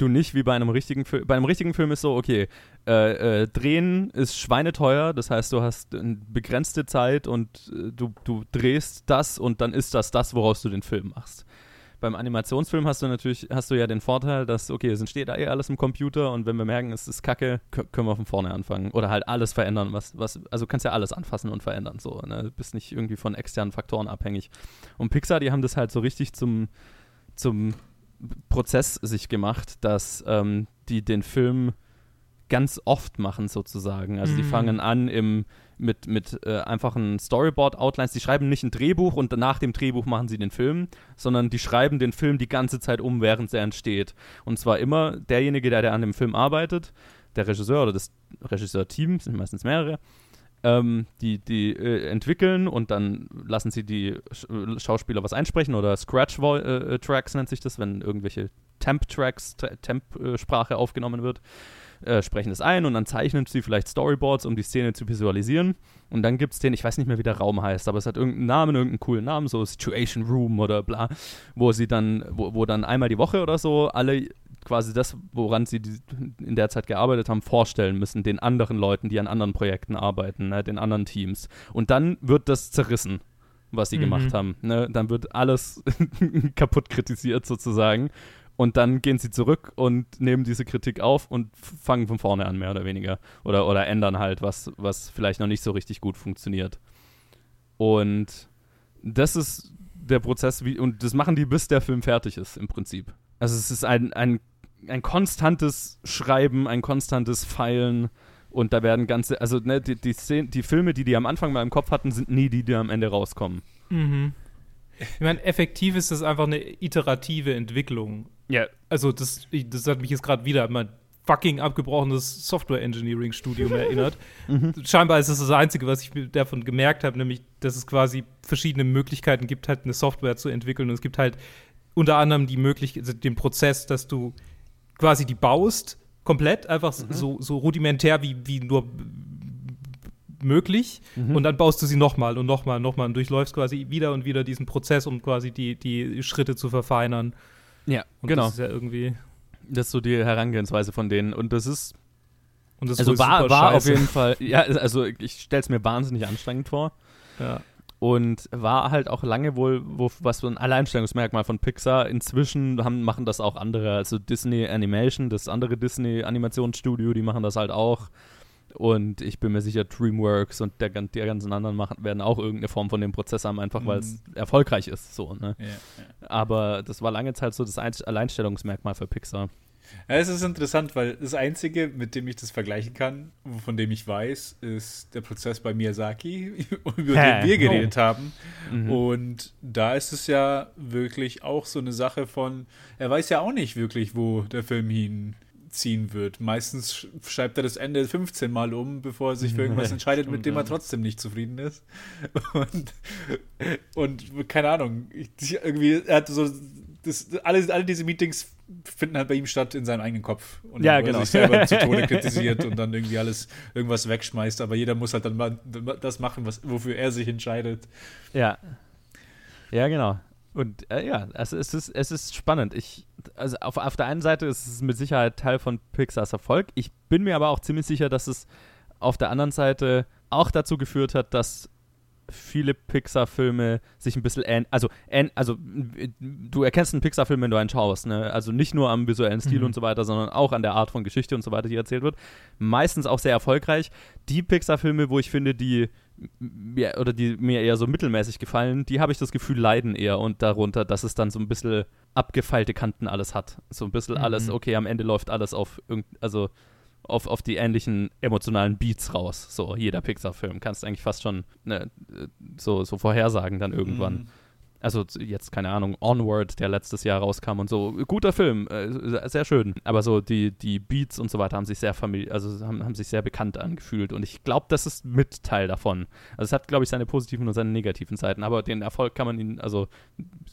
du nicht wie bei einem richtigen Film. Bei einem richtigen Film ist so, okay, äh, äh, drehen ist schweineteuer, das heißt, du hast eine begrenzte Zeit und äh, du, du drehst das und dann ist das das, woraus du den Film machst. Beim Animationsfilm hast du natürlich, hast du ja den Vorteil, dass, okay, es entsteht eh alles im Computer und wenn wir merken, es ist kacke, kö- können wir von vorne anfangen. Oder halt alles verändern, was, was, also kannst ja alles anfassen und verändern, so, ne? Du bist nicht irgendwie von externen Faktoren abhängig. Und Pixar, die haben das halt so richtig zum, zum Prozess sich gemacht, dass ähm, die den Film ganz oft machen sozusagen. Also die Mhm. fangen an im, mit, mit äh, einfachen Storyboard-Outlines. Die schreiben nicht ein Drehbuch und nach dem Drehbuch machen sie den Film, sondern die schreiben den Film die ganze Zeit um, während er entsteht. Und zwar immer derjenige, der, der an dem Film arbeitet, der Regisseur oder das Regisseur-Team, sind meistens mehrere, ähm, die, die äh, entwickeln und dann lassen sie die Sch äh, Schauspieler was einsprechen oder Scratch-Tracks nennt sich das, wenn irgendwelche Temp-Tracks, Tra- Temp-Sprache aufgenommen wird, äh, sprechen es ein und dann zeichnen sie vielleicht Storyboards, um die Szene zu visualisieren. Und dann gibt es den, ich weiß nicht mehr, wie der Raum heißt, aber es hat irgendeinen Namen, irgendeinen coolen Namen, so Situation Room oder bla, wo sie dann, wo, wo dann einmal die Woche oder so alle quasi das, woran sie die, in der Zeit gearbeitet haben, vorstellen müssen, den anderen Leuten, die an anderen Projekten arbeiten, ne, den anderen Teams. Und dann wird das zerrissen, was sie Mhm. gemacht haben. Ne? Dann wird alles <laughs> kaputt kritisiert sozusagen. Und dann gehen sie zurück und nehmen diese Kritik auf und fangen von vorne an, mehr oder weniger. Oder, oder ändern halt, was, was vielleicht noch nicht so richtig gut funktioniert. Und das ist der Prozess, wie, und das machen die, bis der Film fertig ist, im Prinzip. Also es ist ein, ein, ein konstantes Schreiben, ein konstantes Feilen und da werden ganze, also ne, die, die, Szenen, die Filme, die die am Anfang mal im Kopf hatten, sind nie die, die am Ende rauskommen. Mhm. Ich meine, effektiv ist das einfach eine iterative Entwicklung. Ja. Also, das, das hat mich jetzt gerade wieder an mein fucking abgebrochenes Software-Engineering-Studium <laughs> erinnert. Scheinbar ist das das Einzige, was ich davon gemerkt habe, nämlich, dass es quasi verschiedene Möglichkeiten gibt, halt eine Software zu entwickeln. Und es gibt halt unter anderem die Möglichkeit, also den Prozess, dass du quasi die baust, komplett, einfach so, so rudimentär wie, wie nur möglich Mhm. und dann baust du sie nochmal und nochmal und nochmal und durchläufst quasi wieder und wieder diesen Prozess, um quasi die, die Schritte zu verfeinern. Ja, Und genau. das ist ja irgendwie. Das ist so die Herangehensweise von denen. Und das ist, Und das ist also war, war auf jeden <laughs> Fall, ja, also ich stelle es mir wahnsinnig anstrengend vor. Ja. Und war halt auch lange wohl, wo, was so ein Alleinstellungsmerkmal von Pixar. Inzwischen haben, machen das auch andere, also Disney Animation, das andere Disney Animationsstudio, die machen das halt auch. Und ich bin mir sicher, DreamWorks und der, die ganzen anderen machen, werden auch irgendeine Form von dem Prozess haben, einfach weil es erfolgreich ist. So, ne? Ja, ja. Aber das war lange Zeit so das Ein- Alleinstellungsmerkmal für Pixar. Ja, es ist interessant, weil das Einzige, mit dem ich das vergleichen kann, von dem ich weiß, ist der Prozess bei Miyazaki, <laughs> über Hä? den wir geredet haben. Mhm. Und da ist es ja wirklich auch so eine Sache von, er weiß ja auch nicht wirklich, wo der Film hinziehen wird. Meistens sch- schreibt er das Ende 15 Mal um, bevor er sich für irgendwas <laughs> entscheidet, mit dem er trotzdem nicht zufrieden ist. <laughs> Und, und keine Ahnung, irgendwie, er hat so, das, alle, alle diese Meetings finden halt bei ihm statt in seinem eigenen Kopf. Und Ja, wo er genau. sich selber zu Tode <laughs> kritisiert und dann irgendwie alles, irgendwas wegschmeißt. Aber jeder muss halt dann mal das machen, was, wofür er sich entscheidet. Ja. Ja, genau. Und äh, ja, also es ist, es ist spannend. Ich, also auf, auf der einen Seite ist es mit Sicherheit Teil von Pixars Erfolg. Ich bin mir aber auch ziemlich sicher, dass es auf der anderen Seite auch dazu geführt hat, dass viele Pixar-Filme sich ein bisschen ähneln. Also, ähn also, du erkennst einen Pixar-Film, wenn du einen schaust. Ne? Also nicht nur am visuellen Stil Mhm. und so weiter, sondern auch an der Art von Geschichte und so weiter, die erzählt wird. Meistens auch sehr erfolgreich. Die Pixar-Filme, wo ich finde, die mir, oder die mir eher so mittelmäßig gefallen, die habe ich das Gefühl, leiden eher und darunter, dass es dann so ein bisschen abgefeilte Kanten alles hat. So ein bisschen Mhm. alles, okay, am Ende läuft alles auf also auf, auf die ähnlichen emotionalen Beats raus. So, jeder Pixar-Film. Kannst eigentlich fast schon ne, so, so vorhersagen dann irgendwann. Mhm. Also jetzt, keine Ahnung, Onward, der letztes Jahr rauskam und so. Guter Film, äh, sehr schön. Aber so die, die Beats und so weiter haben sich sehr famili also haben, haben sich sehr bekannt angefühlt. Und ich glaube, das ist mit Teil davon. Also es hat, glaube ich, seine positiven und seine negativen Seiten. Aber den Erfolg kann man ihnen, also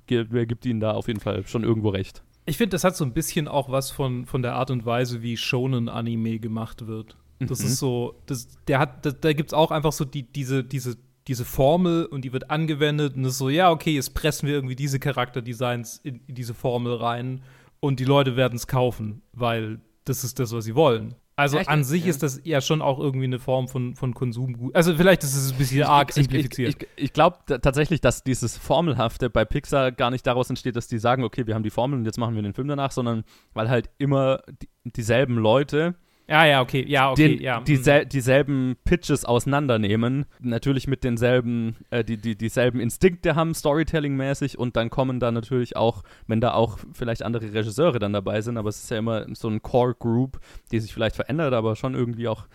wer gibt ihnen da auf jeden Fall schon irgendwo recht. Ich finde, das hat so ein bisschen auch was von, von der Art und Weise, wie Shonen-Anime gemacht wird. Das Mhm. ist so, das, der hat, da, da gibt es auch einfach so die, diese, diese, diese Formel und die wird angewendet und es ist so, ja, okay, jetzt pressen wir irgendwie diese Charakterdesigns in, in diese Formel rein und die Leute werden es kaufen, weil das ist das, was sie wollen. Also Ja, ich- an sich ja. ist das ja schon auch irgendwie eine Form von, von Konsumgut. Also vielleicht ist es ein bisschen arg simplifiziert. Ich, ich, ich glaube tatsächlich, dass dieses Formelhafte bei Pixar gar nicht daraus entsteht, dass die sagen, okay, wir haben die Formel und jetzt machen wir den Film danach, sondern weil halt immer die, dieselben Leute ja, ja, okay, ja, okay, den, ja. diesel, dieselben Pitches auseinandernehmen, natürlich mit denselben, äh, die, die, dieselben Instinkte haben, Storytelling-mäßig und dann kommen da natürlich auch, wenn da auch vielleicht andere Regisseure dann dabei sind, aber es ist ja immer so ein Core-Group, die sich vielleicht verändert, aber schon irgendwie auch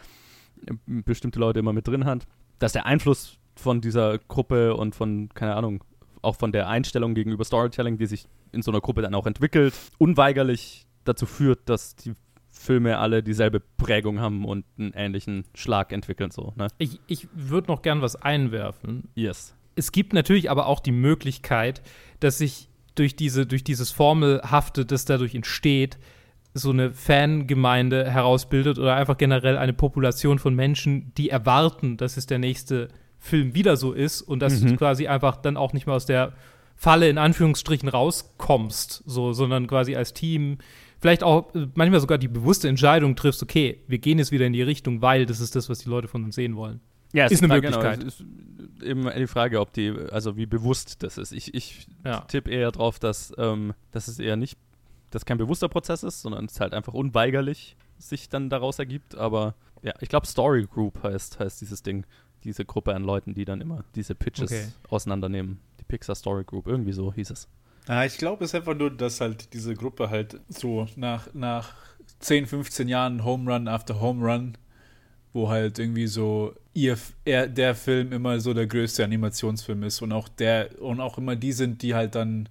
äh, bestimmte Leute immer mit drin hat, dass der Einfluss von dieser Gruppe und von, keine Ahnung, auch von der Einstellung gegenüber Storytelling, die sich in so einer Gruppe dann auch entwickelt, unweigerlich dazu führt, dass die Filme alle dieselbe Prägung haben und einen ähnlichen Schlag entwickeln, so, ne? Ich, ich würde noch gern was einwerfen. Yes. Es gibt natürlich aber auch die Möglichkeit, dass sich durch, diese, durch dieses Formelhafte, das dadurch entsteht, so eine Fangemeinde herausbildet oder einfach generell eine Population von Menschen, die erwarten, dass es der nächste Film wieder so ist und dass Mhm. du quasi einfach dann auch nicht mehr aus der Falle in Anführungsstrichen rauskommst, so, sondern quasi als Team vielleicht auch äh, manchmal sogar die bewusste Entscheidung triffst, okay, wir gehen jetzt wieder in die Richtung, weil das ist das, was die Leute von uns sehen wollen. Ja, es Ist eine klar, Möglichkeit. Genau, ist eben die Frage, ob die, also wie bewusst das ist. Ich, ich Ja. tippe eher drauf, dass, ähm, dass es eher nicht, dass kein bewusster Prozess ist, sondern es halt einfach unweigerlich sich dann daraus ergibt. Aber ja, ich glaube, Story Group heißt, heißt dieses Ding, diese Gruppe an Leuten, die dann immer diese Pitches Okay. auseinandernehmen. Die Pixar Story Group, irgendwie so hieß es. Ja, ich glaube, es ist einfach nur, dass halt diese Gruppe halt so nach, nach 10, 15 Jahren Home Run after Home Run, wo halt irgendwie so ihr, er, der Film immer so der größte Animationsfilm ist und auch der und auch immer die sind, die halt dann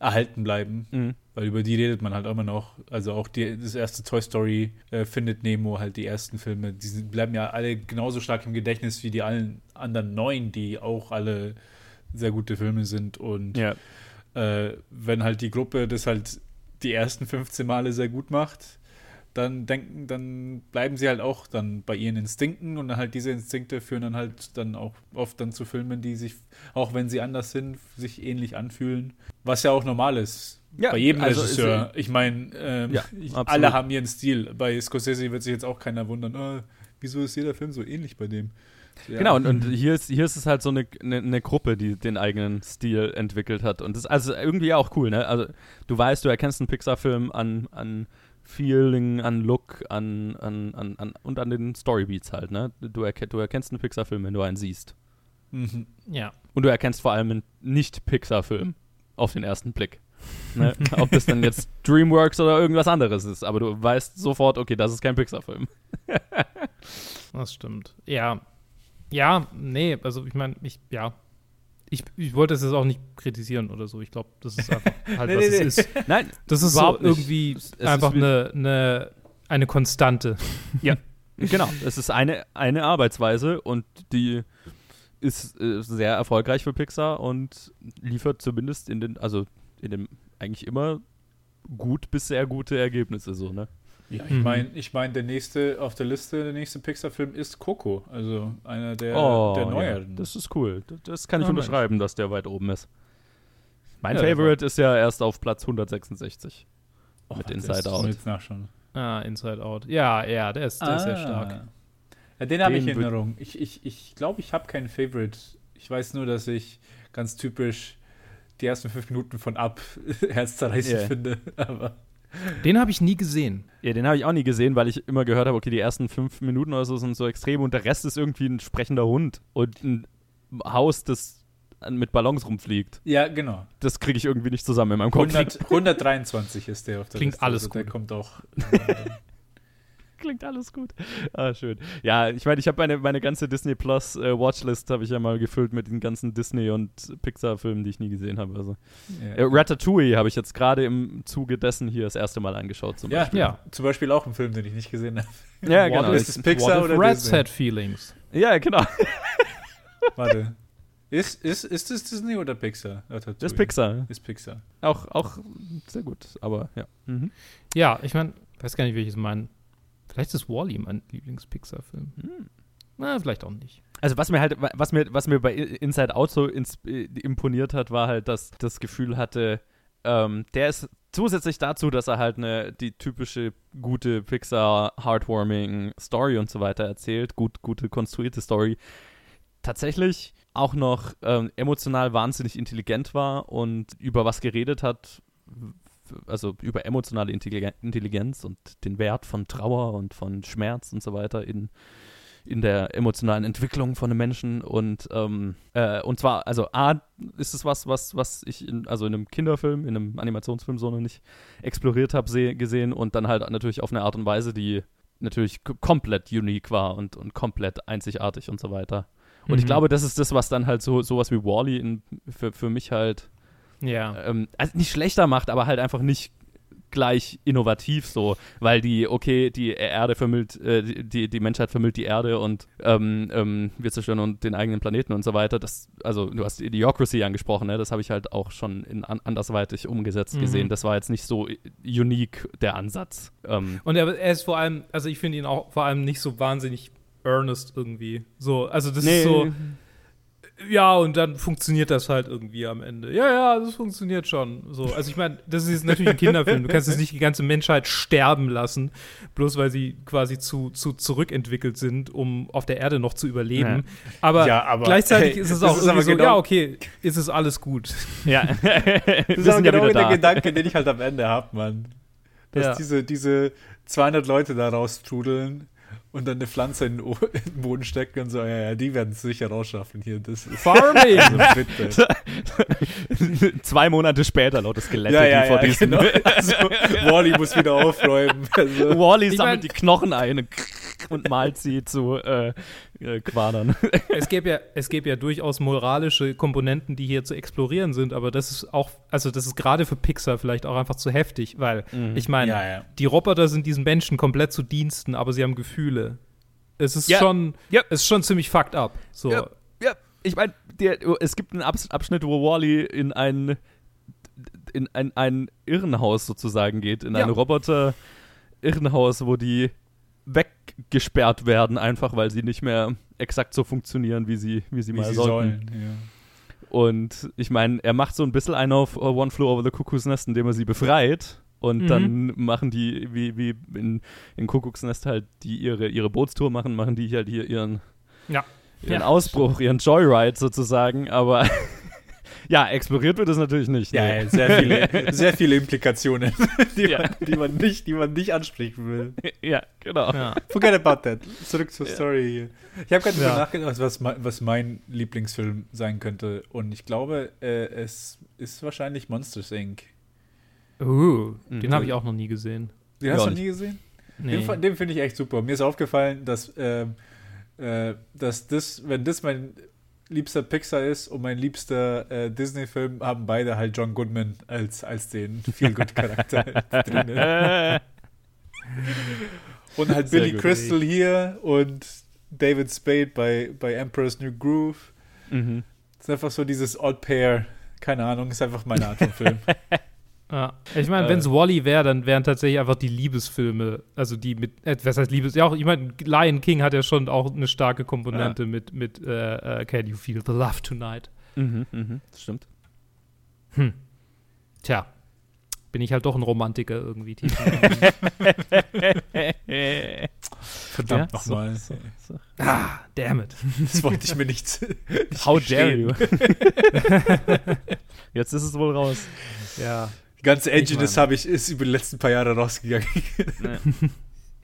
erhalten bleiben, Mhm. weil über die redet man halt immer noch. Also auch die, das erste Toy Story äh, findet Nemo halt die ersten Filme, die sind, bleiben ja alle genauso stark im Gedächtnis wie die allen anderen neun, die auch alle sehr gute Filme sind und Ja. Äh, wenn halt die Gruppe das halt die ersten 15 Male sehr gut macht, dann denken, dann bleiben sie halt auch dann bei ihren Instinkten und dann halt diese Instinkte führen dann halt dann auch oft dann zu Filmen, die sich, auch wenn sie anders sind, sich ähnlich anfühlen. Was ja auch normal ist. Ja, bei jedem also Regisseur. ich meine, ähm, Ja, alle haben ihren Stil. Bei Scorsese wird sich jetzt auch keiner wundern, ah, wieso ist jeder Film so ähnlich bei dem? Ja. Genau, und, und hier, ist, hier ist es halt so eine, eine, eine Gruppe, die den eigenen Stil entwickelt hat. Und das ist also irgendwie auch cool, ne? Also du weißt, du erkennst einen Pixar-Film an, an Feeling, an Look, an, an, an, an und an den Storybeats halt, ne? Du, erke, du erkennst einen Pixar-Film, wenn du einen siehst. Mhm. Ja. Und du erkennst vor allem einen Nicht-Pixar-Film auf den ersten Blick. Ne? <laughs> Ob das dann jetzt DreamWorks oder irgendwas anderes ist, aber du weißt sofort, okay, das ist kein Pixar-Film. Das stimmt. Ja. Ja, nee, also ich meine, ich, ja. Ich, ich wollte es jetzt auch nicht kritisieren oder so. Ich glaube, das ist einfach <laughs> halt, Nee, was nee, es nee. ist. <laughs> Nein, Das ist so Überhaupt nicht. irgendwie Es- es einfach eine, eine, eine Konstante. <laughs> Genau, es ist eine, eine Arbeitsweise und die ist äh, sehr erfolgreich für Pixar und liefert zumindest in den, also in dem eigentlich immer gut bis sehr gute Ergebnisse so, ne? Ja, ich Mhm. meine, ich mein, der nächste auf der Liste, der nächste Pixar-Film ist Coco, also einer der, oh, der ja, neueren. das ist cool. Das, kann ich Ah, Mensch. unterschreiben, dass der weit oben ist. Mein Ja, Favorite ist ja erst auf Platz 166. Oh, mit Inside Out. Jetzt nachschauen. Ah, Inside Out. Ja, ja, der ist, der ist sehr stark. Ja, den habe ich in Erinnerung. Ich glaube, ich, ich, glaub, ich habe keinen Favorite. Ich Ich weiß nur, dass ich ganz typisch die ersten fünf Minuten von Ab <laughs> herzzerreißend Yeah. finde. Aber Den habe ich nie gesehen. Ja, den habe ich auch nie gesehen, weil ich immer gehört habe, okay, die ersten fünf Minuten oder so sind so extrem und der Rest ist irgendwie ein sprechender Hund und ein Haus, das mit Ballons rumfliegt. ja, genau. Das kriege ich irgendwie nicht zusammen in meinem Kopf. 100, 123 ist der auf der Klingt Liste. alles also Der gut. kommt auch. <laughs> Klingt alles gut. Ah, schön. Ja, ich meine, ich habe meine, meine ganze Disney Plus äh, Watchlist habe ich ja mal gefüllt mit den ganzen Disney und Pixar Filmen, die ich nie gesehen habe. Also ja. äh, Ratatouille habe ich jetzt gerade im Zuge dessen hier das erste Mal angeschaut. Zum ja, Beispiel. Ja. zum Beispiel auch ein Film, den ich nicht gesehen habe. Ja, What genau. Ist es Pixar What if oder Rats Disney? had feelings? Ja, genau. <laughs> Warte. Ist, ist, ist das Disney oder Pixar? Ratatouille? Das ist Pixar. Ist Pixar. Auch, auch sehr gut, aber ja. Mhm. Ja, ich meine, weiß gar nicht, welches mein. Vielleicht ist Wally mein Lieblings-Pixar-Film. Hm. Na, vielleicht auch nicht. Also was mir halt, was mir, was mir bei Inside Out so ins, äh, imponiert hat, war halt, dass das Gefühl hatte, ähm, der ist zusätzlich dazu, dass er halt eine die typische gute Pixar heartwarming Story und so weiter erzählt, gut gute konstruierte Story, tatsächlich auch noch ähm, emotional wahnsinnig intelligent war und über was geredet hat, also über emotionale Intelligen- Intelligenz und den Wert von Trauer und von Schmerz und so weiter in in der emotionalen Entwicklung von einem Menschen und ähm, äh, und zwar also a ist es was was was ich in, also in einem Kinderfilm in einem Animationsfilm so noch nicht exploriert habe gesehen und dann halt natürlich auf eine Art und Weise die natürlich komplett unique war und und komplett einzigartig und so weiter und ich Mhm. glaube das ist das was dann halt so sowas wie Wally in für, für mich halt Ja. ähm, also nicht schlechter macht, aber halt einfach nicht gleich innovativ so, weil die, okay, die Erde vermüllt, äh, die, die Menschheit vermüllt die Erde und ähm, ähm, wir zerstören und den eigenen Planeten und so weiter. Das, also du hast Idiocracy angesprochen, ne? das habe ich halt auch schon in an, andersweitig umgesetzt Mhm. gesehen. Das war jetzt nicht so unique, der Ansatz. Ähm, Und er, er ist vor allem, also ich finde ihn auch vor allem nicht so wahnsinnig earnest irgendwie. So, also das ist so, ja, und dann funktioniert das halt irgendwie am Ende. Ja, ja, das funktioniert schon. So, also ich meine, das ist natürlich ein Kinderfilm. Du kannst jetzt nicht die ganze Menschheit sterben lassen, bloß weil sie quasi zu, zu zurückentwickelt sind, um auf der Erde noch zu überleben. Aber, Ja, aber, gleichlich <laughs> hey, ist es auch ist irgendwie so, genau- ja, okay, ist es alles gut. ja. <laughs> Das ist aber ja genau wieder der da. Gedanke, den ich halt am Ende habe, Mann. Dass Ja. diese, diese 200 Leute da raustrudeln und dann eine Pflanze in den, O- <laughs> in den Boden stecken und so, ja, ja, die werden es sicher rausschaffen hier. Das ist Farming! also bitte. <laughs> Zwei Monate später lauter Skelette, ja, ja, die vor ja, diesem genau. <laughs> Also, Wally muss wieder aufräumen. Also, Wally Ich sammelt mein- die Knochen ein und, malt sie zu äh, äh, Quadern. <laughs> es gäbe ja, es gäbe ja durchaus moralische Komponenten, die hier zu explorieren sind, aber das ist auch, also das ist gerade für Pixar vielleicht auch einfach zu heftig, weil Mhm. ich meine, ja, ja. die Roboter sind diesen Menschen komplett zu Diensten, aber sie haben Gefühle. Es ist Ja. schon, Ja. es ist schon ziemlich fucked up. So. Ja. Ja, ich meine, es gibt einen Abs Abschnitt, wo Wally in ein in ein, ein Irrenhaus sozusagen geht, in ein Roboter-Irrenhaus, wo die weggesperrt werden, einfach weil sie nicht mehr exakt so funktionieren, wie sie, wie sie Wie mal sie sollten. sollen. Ja. Und ich meine, er macht so ein bisschen einen auf uh, One Flew Over the Cuckoo's Nest, indem er sie befreit. Und Mhm. dann machen die, wie, wie in, in Kuckucks Nest halt, die ihre, ihre Bootstour machen, machen die halt hier ihren, Ja. ihren Ja. Ausbruch, ihren Joyride sozusagen. Aber ja, exploriert wird es natürlich nicht. Ja, nee. ja, sehr viele, <laughs> sehr viele Implikationen, <laughs> die, Ja. man, die, man nicht, die man nicht ansprechen will. ja genau. Ja. Forget about that. Zurück zur Story hier. Ich habe gerade Ja. darüber nachgedacht, was, mein- was mein Lieblingsfilm sein könnte. Und ich glaube, äh, es ist wahrscheinlich Monsters Inc. Uh, Mhm. den habe ich auch noch nie gesehen. Den Ja, hast du noch nie gesehen? Nee. Den, den finde ich echt super. Mir ist aufgefallen, dass, ähm, äh, dass das, wenn das mein liebster Pixar ist und mein liebster äh, Disney-Film, haben beide halt John Goodman als, als den Feel-Good-Charakter <laughs> drin. Und halt Sehr Billy gut. Crystal hier und David Spade bei, bei Emperor's New Groove. mhm. Das ist einfach so dieses Odd Pair. Keine Ahnung, ist einfach meine Art von Film. <laughs> Ja. Ich meine, Äh. wenn es Wally wäre, dann wären tatsächlich einfach die Liebesfilme, also die mit, äh, was heißt Liebes, ja auch, ich meine, Lion King hat ja schon auch eine starke Komponente mit, mit äh, äh, Can You Feel the Love Tonight? Mhm, mhm, das stimmt. Hm. Tja. bin ich halt doch ein Romantiker irgendwie. <laughs> Verdammt Ja, nochmal. so, so. ah, damn it. Das wollte ich mir nicht. <laughs> nicht How dare you? <laughs> Jetzt ist es wohl raus. Ja. Die ganze ist, habe ich, ist über die letzten paar Jahre rausgegangen. <laughs>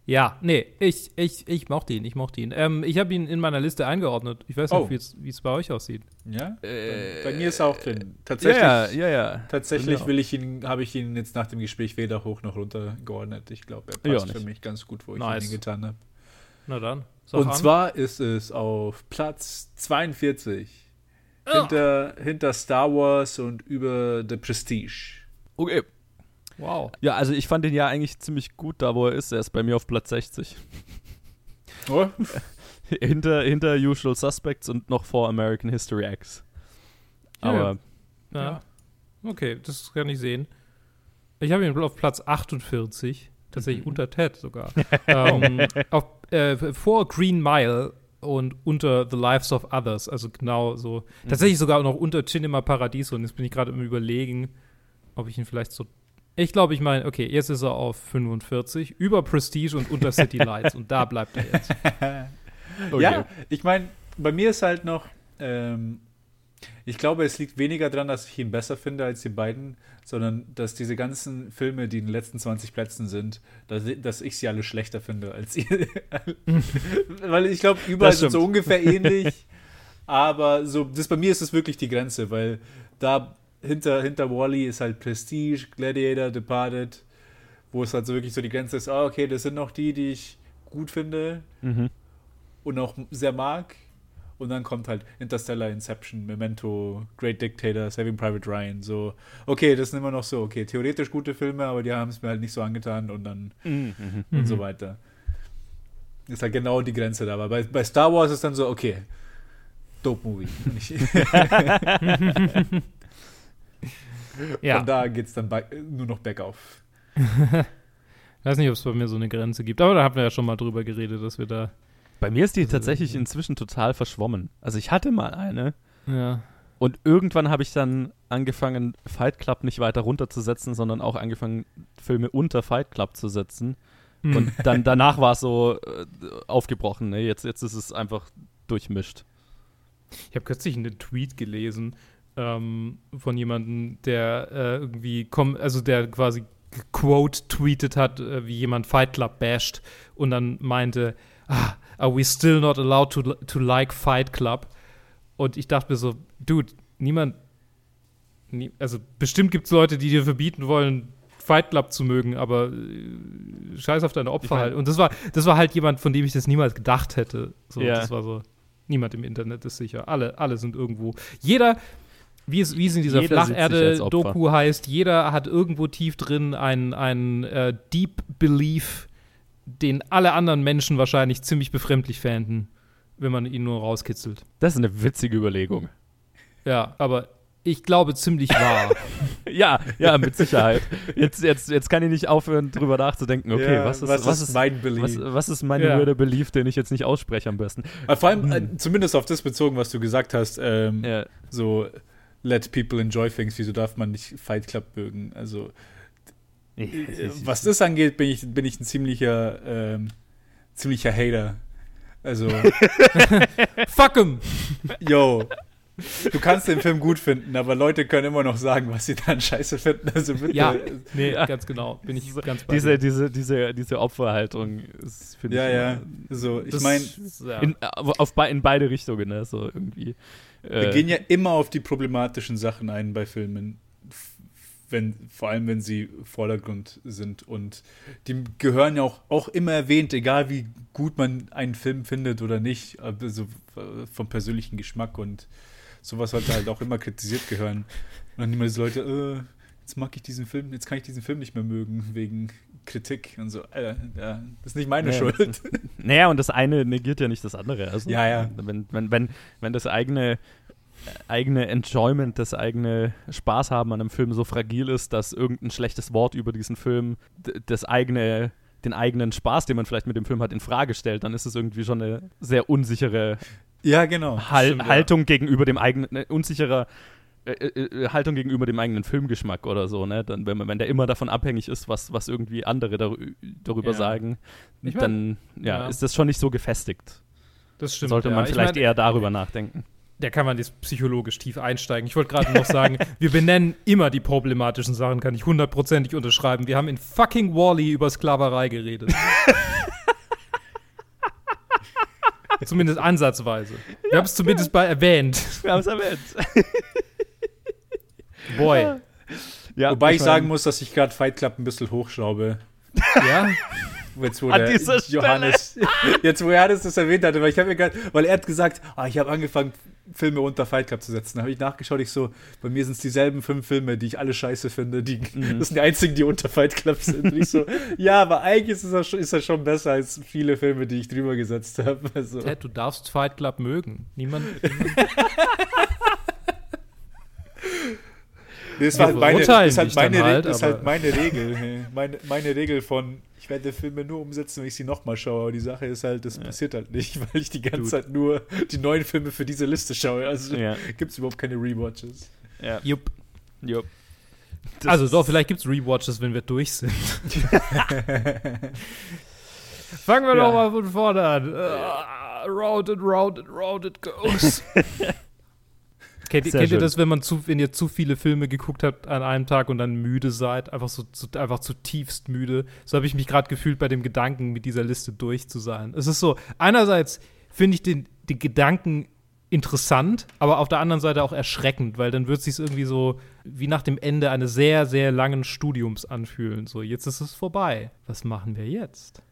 Ja, nee, ich, ich, ich mochte ihn, ich mochte ihn. Ähm, ich habe ihn in meiner Liste eingeordnet. Ich weiß nicht, Oh. wie es- wie es bei euch aussieht. Ja? Äh, bei, mir ist er auch drin. Tatsächlich, Ja, ja, ja. tatsächlich will ich ihn, habe ich ihn jetzt nach dem Gespräch weder hoch noch runter geordnet. Ich glaube, er passt für mich ganz gut, wo ich Nice. ihn getan habe. Na dann. Und an. zwar ist es auf Platz 42. Ah. Hinter, hinter Star Wars und über The Prestige. Okay. Wow. Ja, also ich fand den ja eigentlich ziemlich gut da, wo er ist. Er ist bei mir auf Platz 60. Oh, <laughs> hinter, hinter Usual Suspects und noch vor American History X. Ja, Aber Ja. Ja. Okay, das kann ich sehen. Ich habe ihn auf Platz 48, tatsächlich Mhm. unter Ted sogar. <laughs> ähm, auf, äh, vor Green Mile und unter The Lives of Others, also genau so. Mhm. Tatsächlich sogar noch unter Cinema Paradiso und jetzt bin ich gerade im Überlegen, ob ich ihn vielleicht so. Ich glaube, ich meine, okay, jetzt ist er auf 45, über Prestige und unter City <laughs> Lights und da bleibt er jetzt. <laughs> okay. Ja, ich meine, bei mir ist halt noch, ähm, ich glaube, es liegt weniger daran, dass ich ihn besser finde als die beiden, sondern dass diese ganzen Filme, die in den letzten 20 Plätzen sind, dass, ich- dass ich sie alle schlechter finde als ihr. <laughs> Weil ich glaube, überall sind so ungefähr ähnlich. Aber so, das bei mir ist das wirklich die Grenze, weil da hinter, hinter Wally ist halt Prestige, Gladiator, Departed, wo es halt so wirklich so die Grenze ist, ah, okay, das sind noch die, die ich gut finde Mhm. und auch sehr mag. Und dann kommt halt Interstellar, Inception, Memento, Great Dictator, Saving Private Ryan. So, okay, das sind immer noch so, okay, theoretisch gute Filme, aber die haben es mir halt nicht so angetan und dann Mhm. Mhm. und Mhm. so weiter. Ist halt genau die Grenze da. Aber bei, bei Star Wars ist dann so, okay, dope Movie. <laughs> <laughs> <laughs> Ja. Von da geht es dann bei, nur noch bergauf. Ich <laughs> weiß nicht, ob es bei mir so eine Grenze gibt, aber da haben wir ja schon mal drüber geredet, dass wir da. Bei mir ist die Also, tatsächlich ja. inzwischen total verschwommen. Also ich hatte mal eine Ja. und irgendwann habe ich dann angefangen, Fight Club nicht weiter runterzusetzen, sondern auch angefangen, Filme unter Fight Club zu setzen. Hm. Und dann <laughs> danach war es so äh, aufgebrochen. Ne? Jetzt, jetzt ist es einfach durchmischt. Ich habe kürzlich einen Tweet gelesen ähm, von jemandem, der äh, irgendwie, komm, also der quasi quote tweetet hat, äh, wie jemand Fight Club basht und dann meinte, ah, are we still not allowed to, to like Fight Club? Und ich dachte mir so, dude, niemand, nie, also bestimmt gibt es Leute, die dir verbieten wollen, Fight Club zu mögen, aber äh, scheiß auf deine Opfer Ich mein- halt. Und das war, das war halt jemand, von dem ich das niemals gedacht hätte. So, Ja. das war so, niemand im Internet ist sicher. Alle, alle sind irgendwo. Jeder, wie es, wie es in dieser Flacherde-Doku heißt, jeder hat irgendwo tief drin einen, einen äh, Deep Belief, den alle anderen Menschen wahrscheinlich ziemlich befremdlich fänden, wenn man ihn nur rauskitzelt. Das ist eine witzige Überlegung. Ja, aber ich glaube ziemlich wahr. <laughs> Ja, ja, mit Sicherheit. Jetzt, jetzt, jetzt kann ich nicht aufhören, drüber nachzudenken, okay, Ja, was, ist, was, ist, mein Belief? was, was ist mein Ja. Belief, den ich jetzt nicht ausspreche am besten? Aber vor allem, Hm. äh, zumindest auf das bezogen, was du gesagt hast, ähm, Ja, so let people enjoy things, wieso darf man nicht Fight Club mögen? Also, äh, was das angeht, bin ich, bin ich ein ziemlicher, ähm, ziemlicher Hater. Also, <laughs> Fuck 'em! yo, du kannst den Film gut finden, aber Leute können immer noch sagen, was sie dann scheiße finden. Also bitte. Ja, nee, Ja. ganz genau. Bin ich ganz bei diese, diese, diese, diese Opferhaltung ist, finde Ja, ich. ja. immer- So, ich meine, ja. In, auf, bei- in beide Richtungen, ne? So irgendwie. Wir Äh, gehen ja immer auf die problematischen Sachen ein bei Filmen. Wenn, vor allem, wenn sie Vordergrund sind. Und die gehören ja auch, auch immer erwähnt, egal wie gut man einen Film findet oder nicht, also äh, vom persönlichen Geschmack und sowas sollte halt auch immer kritisiert gehören. Und dann immer diese Leute, äh, jetzt mag ich diesen Film, jetzt kann ich diesen Film nicht mehr mögen, wegen Kritik und so. Äh, ja, das ist nicht meine Ja. Schuld. <laughs> Naja, und das eine negiert ja nicht das andere. Also, Ja, ja. Wenn, wenn, wenn, wenn das eigene, eigene Enjoyment, das eigene Spaß haben an einem Film so fragil ist, dass irgendein schlechtes Wort über diesen Film das eigene, den eigenen Spaß, den man vielleicht mit dem Film hat, in Frage stellt, dann ist es irgendwie schon eine sehr unsichere Ja, genau. Hal Stimmt, ja. Haltung gegenüber dem eigenen, ne, unsicherer äh, äh, Haltung gegenüber dem eigenen Filmgeschmack oder so, ne? Dann, wenn, man, wenn der immer davon abhängig ist, was, was irgendwie andere dar darüber Ja. sagen, Ich mein, dann ja, ja. ist das schon nicht so gefestigt. Das stimmt. Sollte ja. man Ich vielleicht mein, eher darüber nachdenken. Da kann man jetzt psychologisch tief einsteigen. Ich wollte gerade noch sagen, <laughs> wir benennen immer die problematischen Sachen, kann ich hundertprozentig unterschreiben. Wir haben in fucking Wally über Sklaverei geredet. <laughs> zumindest ansatzweise. Wir haben es zumindest bei erwähnt. Wir haben es erwähnt. <laughs> Boy. Ja, Wobei ich sagen muss, dass ich gerade Fight Club ein bisschen hochschraube. Ja? <laughs> Jetzt, wo An dieser Johannes, <laughs> jetzt wo Johannes das erwähnt hatte, weil ich habe mir grad, weil er hat gesagt, ah, ich habe angefangen, Filme unter Fight Club zu setzen. Da habe ich nachgeschaut, ich so, bei mir sind es dieselben fünf Filme, die ich alle scheiße finde. Die, Mhm. Das sind die einzigen, die unter Fight Club sind. Und ich so, <laughs> ja, aber eigentlich ist er schon, ist er schon besser als viele Filme, die ich drüber gesetzt habe. Also, Ted, du darfst Fight Club mögen. Niemand. Nee, das halt meine, ist halt meine, halt, ist halt meine Regel. <laughs> Meine, meine Regel von, ich werde Filme nur umsetzen, wenn ich sie nochmal schaue. Aber die Sache ist halt, das passiert halt nicht, <laughs> weil ich die ganze Dude. Zeit nur die neuen Filme für diese Liste schaue. Also Ja. gibt es überhaupt keine Rewatches. Ja. Jupp. Jupp. Das Also doch, vielleicht gibt es Rewatches, wenn wir durch sind. <laughs> Fangen wir Ja. doch mal von vorne an. Uh, round and round and round it goes. Kennt Sehr kennt ihr das, wenn man zu, wenn ihr zu viele Filme geguckt habt an einem Tag und dann müde seid, einfach so zu, einfach zutiefst müde? So habe ich mich gerade gefühlt bei dem Gedanken, mit dieser Liste durch zu sein. Es ist so, einerseits finde ich den, den Gedanken interessant, aber auf der anderen Seite auch erschreckend, weil dann wird es sich irgendwie so wie nach dem Ende eines sehr, sehr langen Studiums anfühlen. So, jetzt ist es vorbei. Was machen wir jetzt?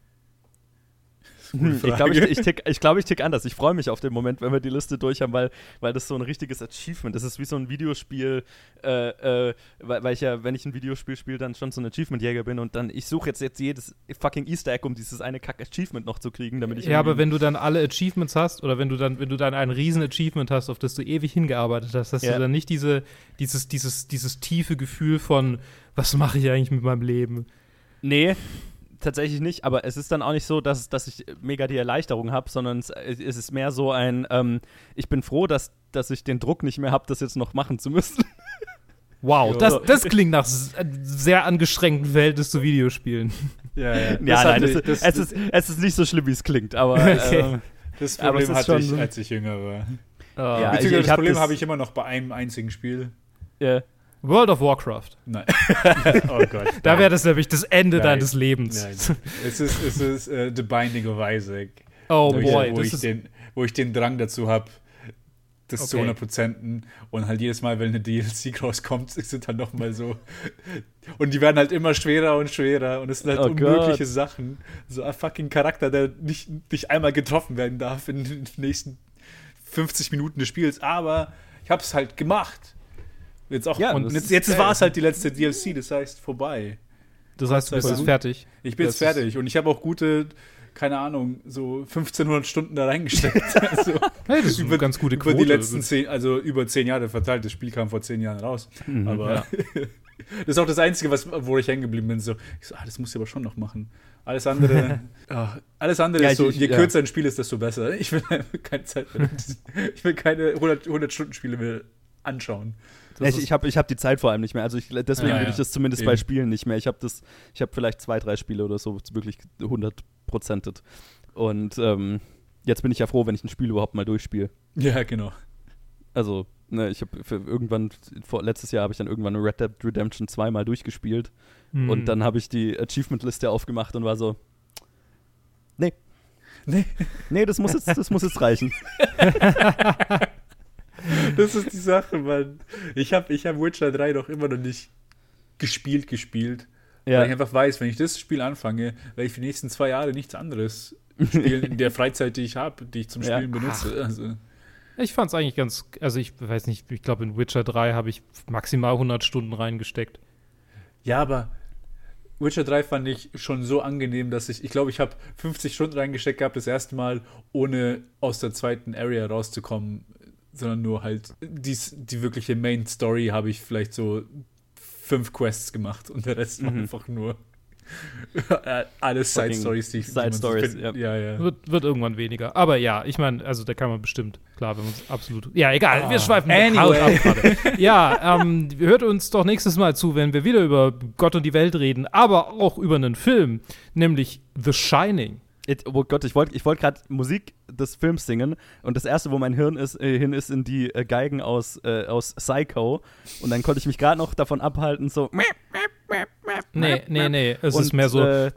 Hm, ich glaube, ich, ich, tick, ich, glaub, ich tick anders. Ich freue mich auf den Moment, wenn wir die Liste durch haben, weil, weil das so ein richtiges Achievement ist. Das ist wie so ein Videospiel, äh, äh, weil, ich ja, wenn ich ein Videospiel spiele, dann schon so ein Achievement-Jäger bin und dann, ich suche jetzt, jetzt jedes fucking Easter Egg, um dieses eine Kack-Achievement noch zu kriegen, damit ich Ja, aber wenn du dann alle Achievements hast oder wenn du dann, wenn du dann ein riesen Achievement hast, auf das du ewig hingearbeitet hast, hast Ja. du dann nicht diese, dieses, dieses, dieses tiefe Gefühl von, was mache ich eigentlich mit meinem Leben? Nee, tatsächlich nicht, aber es ist dann auch nicht so, dass, dass ich mega die Erleichterung habe, sondern es, es ist mehr so ein, ähm, ich bin froh, dass, dass ich den Druck nicht mehr habe, das jetzt noch machen zu müssen. <laughs> Wow, Ja. das, das klingt nach äh, sehr angeschränkten Verhältnis zu Videospielen. Ja, ja. <laughs> ja, nein, ich- ist, es, ist, es ist nicht so schlimm, wie es klingt, aber <laughs> Okay. ähm, das aber es Problem ist hatte schon ich, als ich jünger war. Ja, Beziehungsweise ich- ich das Problem das- habe ich immer noch bei einem einzigen Spiel. äh, World of Warcraft. Nein. <laughs> oh Gott. Da wäre das nämlich das Ende Nein. deines Lebens. Nein. Es ist, es ist äh, The Binding of Isaac. Oh wo, boy, ich, wo, ich den, wo ich den Drang dazu habe, das zu Okay. 100% und halt jedes Mal, wenn eine DLC <laughs> rauskommt, sind dann nochmal so. Und die werden halt immer schwerer und schwerer und es sind halt Oh unmögliche Gott. Sachen. So ein fucking Charakter, der nicht, nicht einmal getroffen werden darf in den nächsten 50 Minuten des Spiels, aber ich habe es halt gemacht. Jetzt auch, Ja, und jetzt, jetzt war es halt die letzte DLC, das heißt vorbei. das heißt, du bist Voll jetzt gut. fertig. Ich bin Das jetzt fertig und ich habe auch gute, keine Ahnung, so 1500 Stunden da reingesteckt. <laughs> Also Hey, das ist eine über, ganz gute über Quote. die letzten zehn, also über zehn Jahre verteilt. Das Spiel kam vor zehn Jahren raus. Mhm, aber <laughs> das ist auch das Einzige, was, wo ich hängen geblieben bin. So, ich so, ah, das muss ich aber schon noch machen. Alles andere, <laughs> ah, alles andere Ja, ist so, ich- je ja. kürzer ein Spiel ist, desto besser. Ich will keine Zeit mehr. Ich will keine 100, 100 Stunden Spiele mehr anschauen. Ich ich habe ich hab die Zeit vor allem nicht mehr. Also ich, deswegen Ja, will ja. ich das zumindest bei Eben. Spielen nicht mehr. Ich habe das, ich habe vielleicht zwei, drei Spiele oder so wirklich 100 prozentet. Und ähm, jetzt bin ich ja froh, wenn ich ein Spiel überhaupt mal durchspiele. Ja, genau. Also, ne, ich habe irgendwann, vor, letztes Jahr habe ich dann irgendwann Red Dead Redemption 2 mal durchgespielt. Hm. Und dann habe ich die Achievement-Liste aufgemacht und war so, nee. Nee. Nee, das muss jetzt, das muss jetzt reichen. <laughs> Das ist die Sache, Mann. Ich habe ich hab Witcher 3 noch immer noch nicht gespielt, gespielt. Ja. Weil ich einfach weiß, wenn ich das Spiel anfange, werde ich für die nächsten zwei Jahre nichts anderes spielen in der Freizeit, die ich habe, die ich zum Ja. Spielen benutze. Also, Ich fand es eigentlich ganz, also ich weiß nicht, ich glaube in Witcher 3 habe ich maximal 100 Stunden reingesteckt. ja, aber Witcher 3 fand ich schon so angenehm, dass ich, ich glaube, ich habe 50 Stunden reingesteckt gehabt, das erste Mal, ohne aus der zweiten Area rauszukommen, sondern nur halt dies, die wirkliche Main Story habe ich vielleicht so fünf Quests gemacht und der Rest war Mhm. einfach nur <laughs> Alles Side Stories, die, die Side Stories, findet. ja, ja. Wird, wird irgendwann weniger. Aber ja, ich meine, also da kann man bestimmt, klar, wenn man es absolut. Ja, egal, Ah, wir schweifen anyway. ab gerade. Ja, ähm, hört uns doch nächstes Mal zu, wenn wir wieder über Gott und die Welt reden, aber auch über einen Film, nämlich The Shining. It, oh Gott, ich wollte ich wollt gerade Musik des Films singen und das erste, wo mein Hirn ist, äh, hin ist, in die äh, Geigen aus, äh, aus Psycho und dann konnte ich mich gerade noch davon abhalten, so. Nee, nee, nee, es und, ist mehr so. Äh,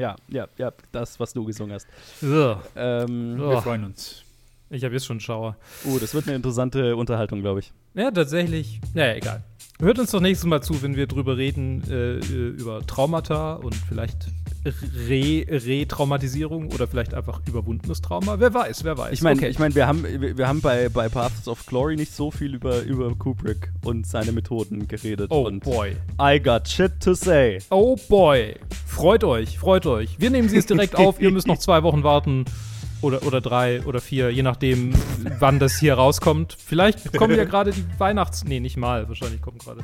ja, ja, ja, das, was du gesungen hast. Ugh. Ähm, Oh. Wir freuen uns. Ich habe jetzt schon Schauer. uh, das wird eine interessante Unterhaltung, glaube ich. Ja, tatsächlich. Naja, egal. Hört uns doch nächstes Mal zu, wenn wir drüber reden, äh, äh, über Traumata und vielleicht Re- Retraumatisierung oder vielleicht einfach überwundenes Trauma. Wer weiß, wer weiß. Ich meine, Okay. ich mein, wir haben, wir, wir haben bei, bei Paths of Glory nicht so viel über, über Kubrick und seine Methoden geredet. oh boy. I got shit to say. Oh boy. Freut euch, freut euch. Wir nehmen sie jetzt direkt <laughs> auf. Ihr müsst noch zwei Wochen warten. Oder, oder drei oder vier, je nachdem, wann das hier rauskommt. Vielleicht kommen ja <laughs> gerade die Weihnachts... Nee, nicht mal. Wahrscheinlich kommen gerade...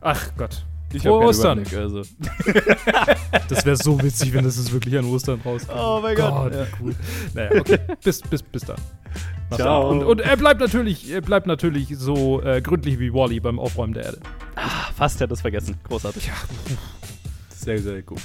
Ach Gott. Ich Frohe Ostern. Überblick, Also. <laughs> Das wäre so witzig, wenn das jetzt wirklich an Ostern rauskommt. Oh mein Gott. wie Ja. cool. Naja, okay. bis, bis, bis dann. Mach's Ciao. Und, und er bleibt natürlich, er bleibt natürlich so äh, gründlich wie Wally beim Aufräumen der Erde. Fast hätte es vergessen. Großartig. Sehr, sehr gut.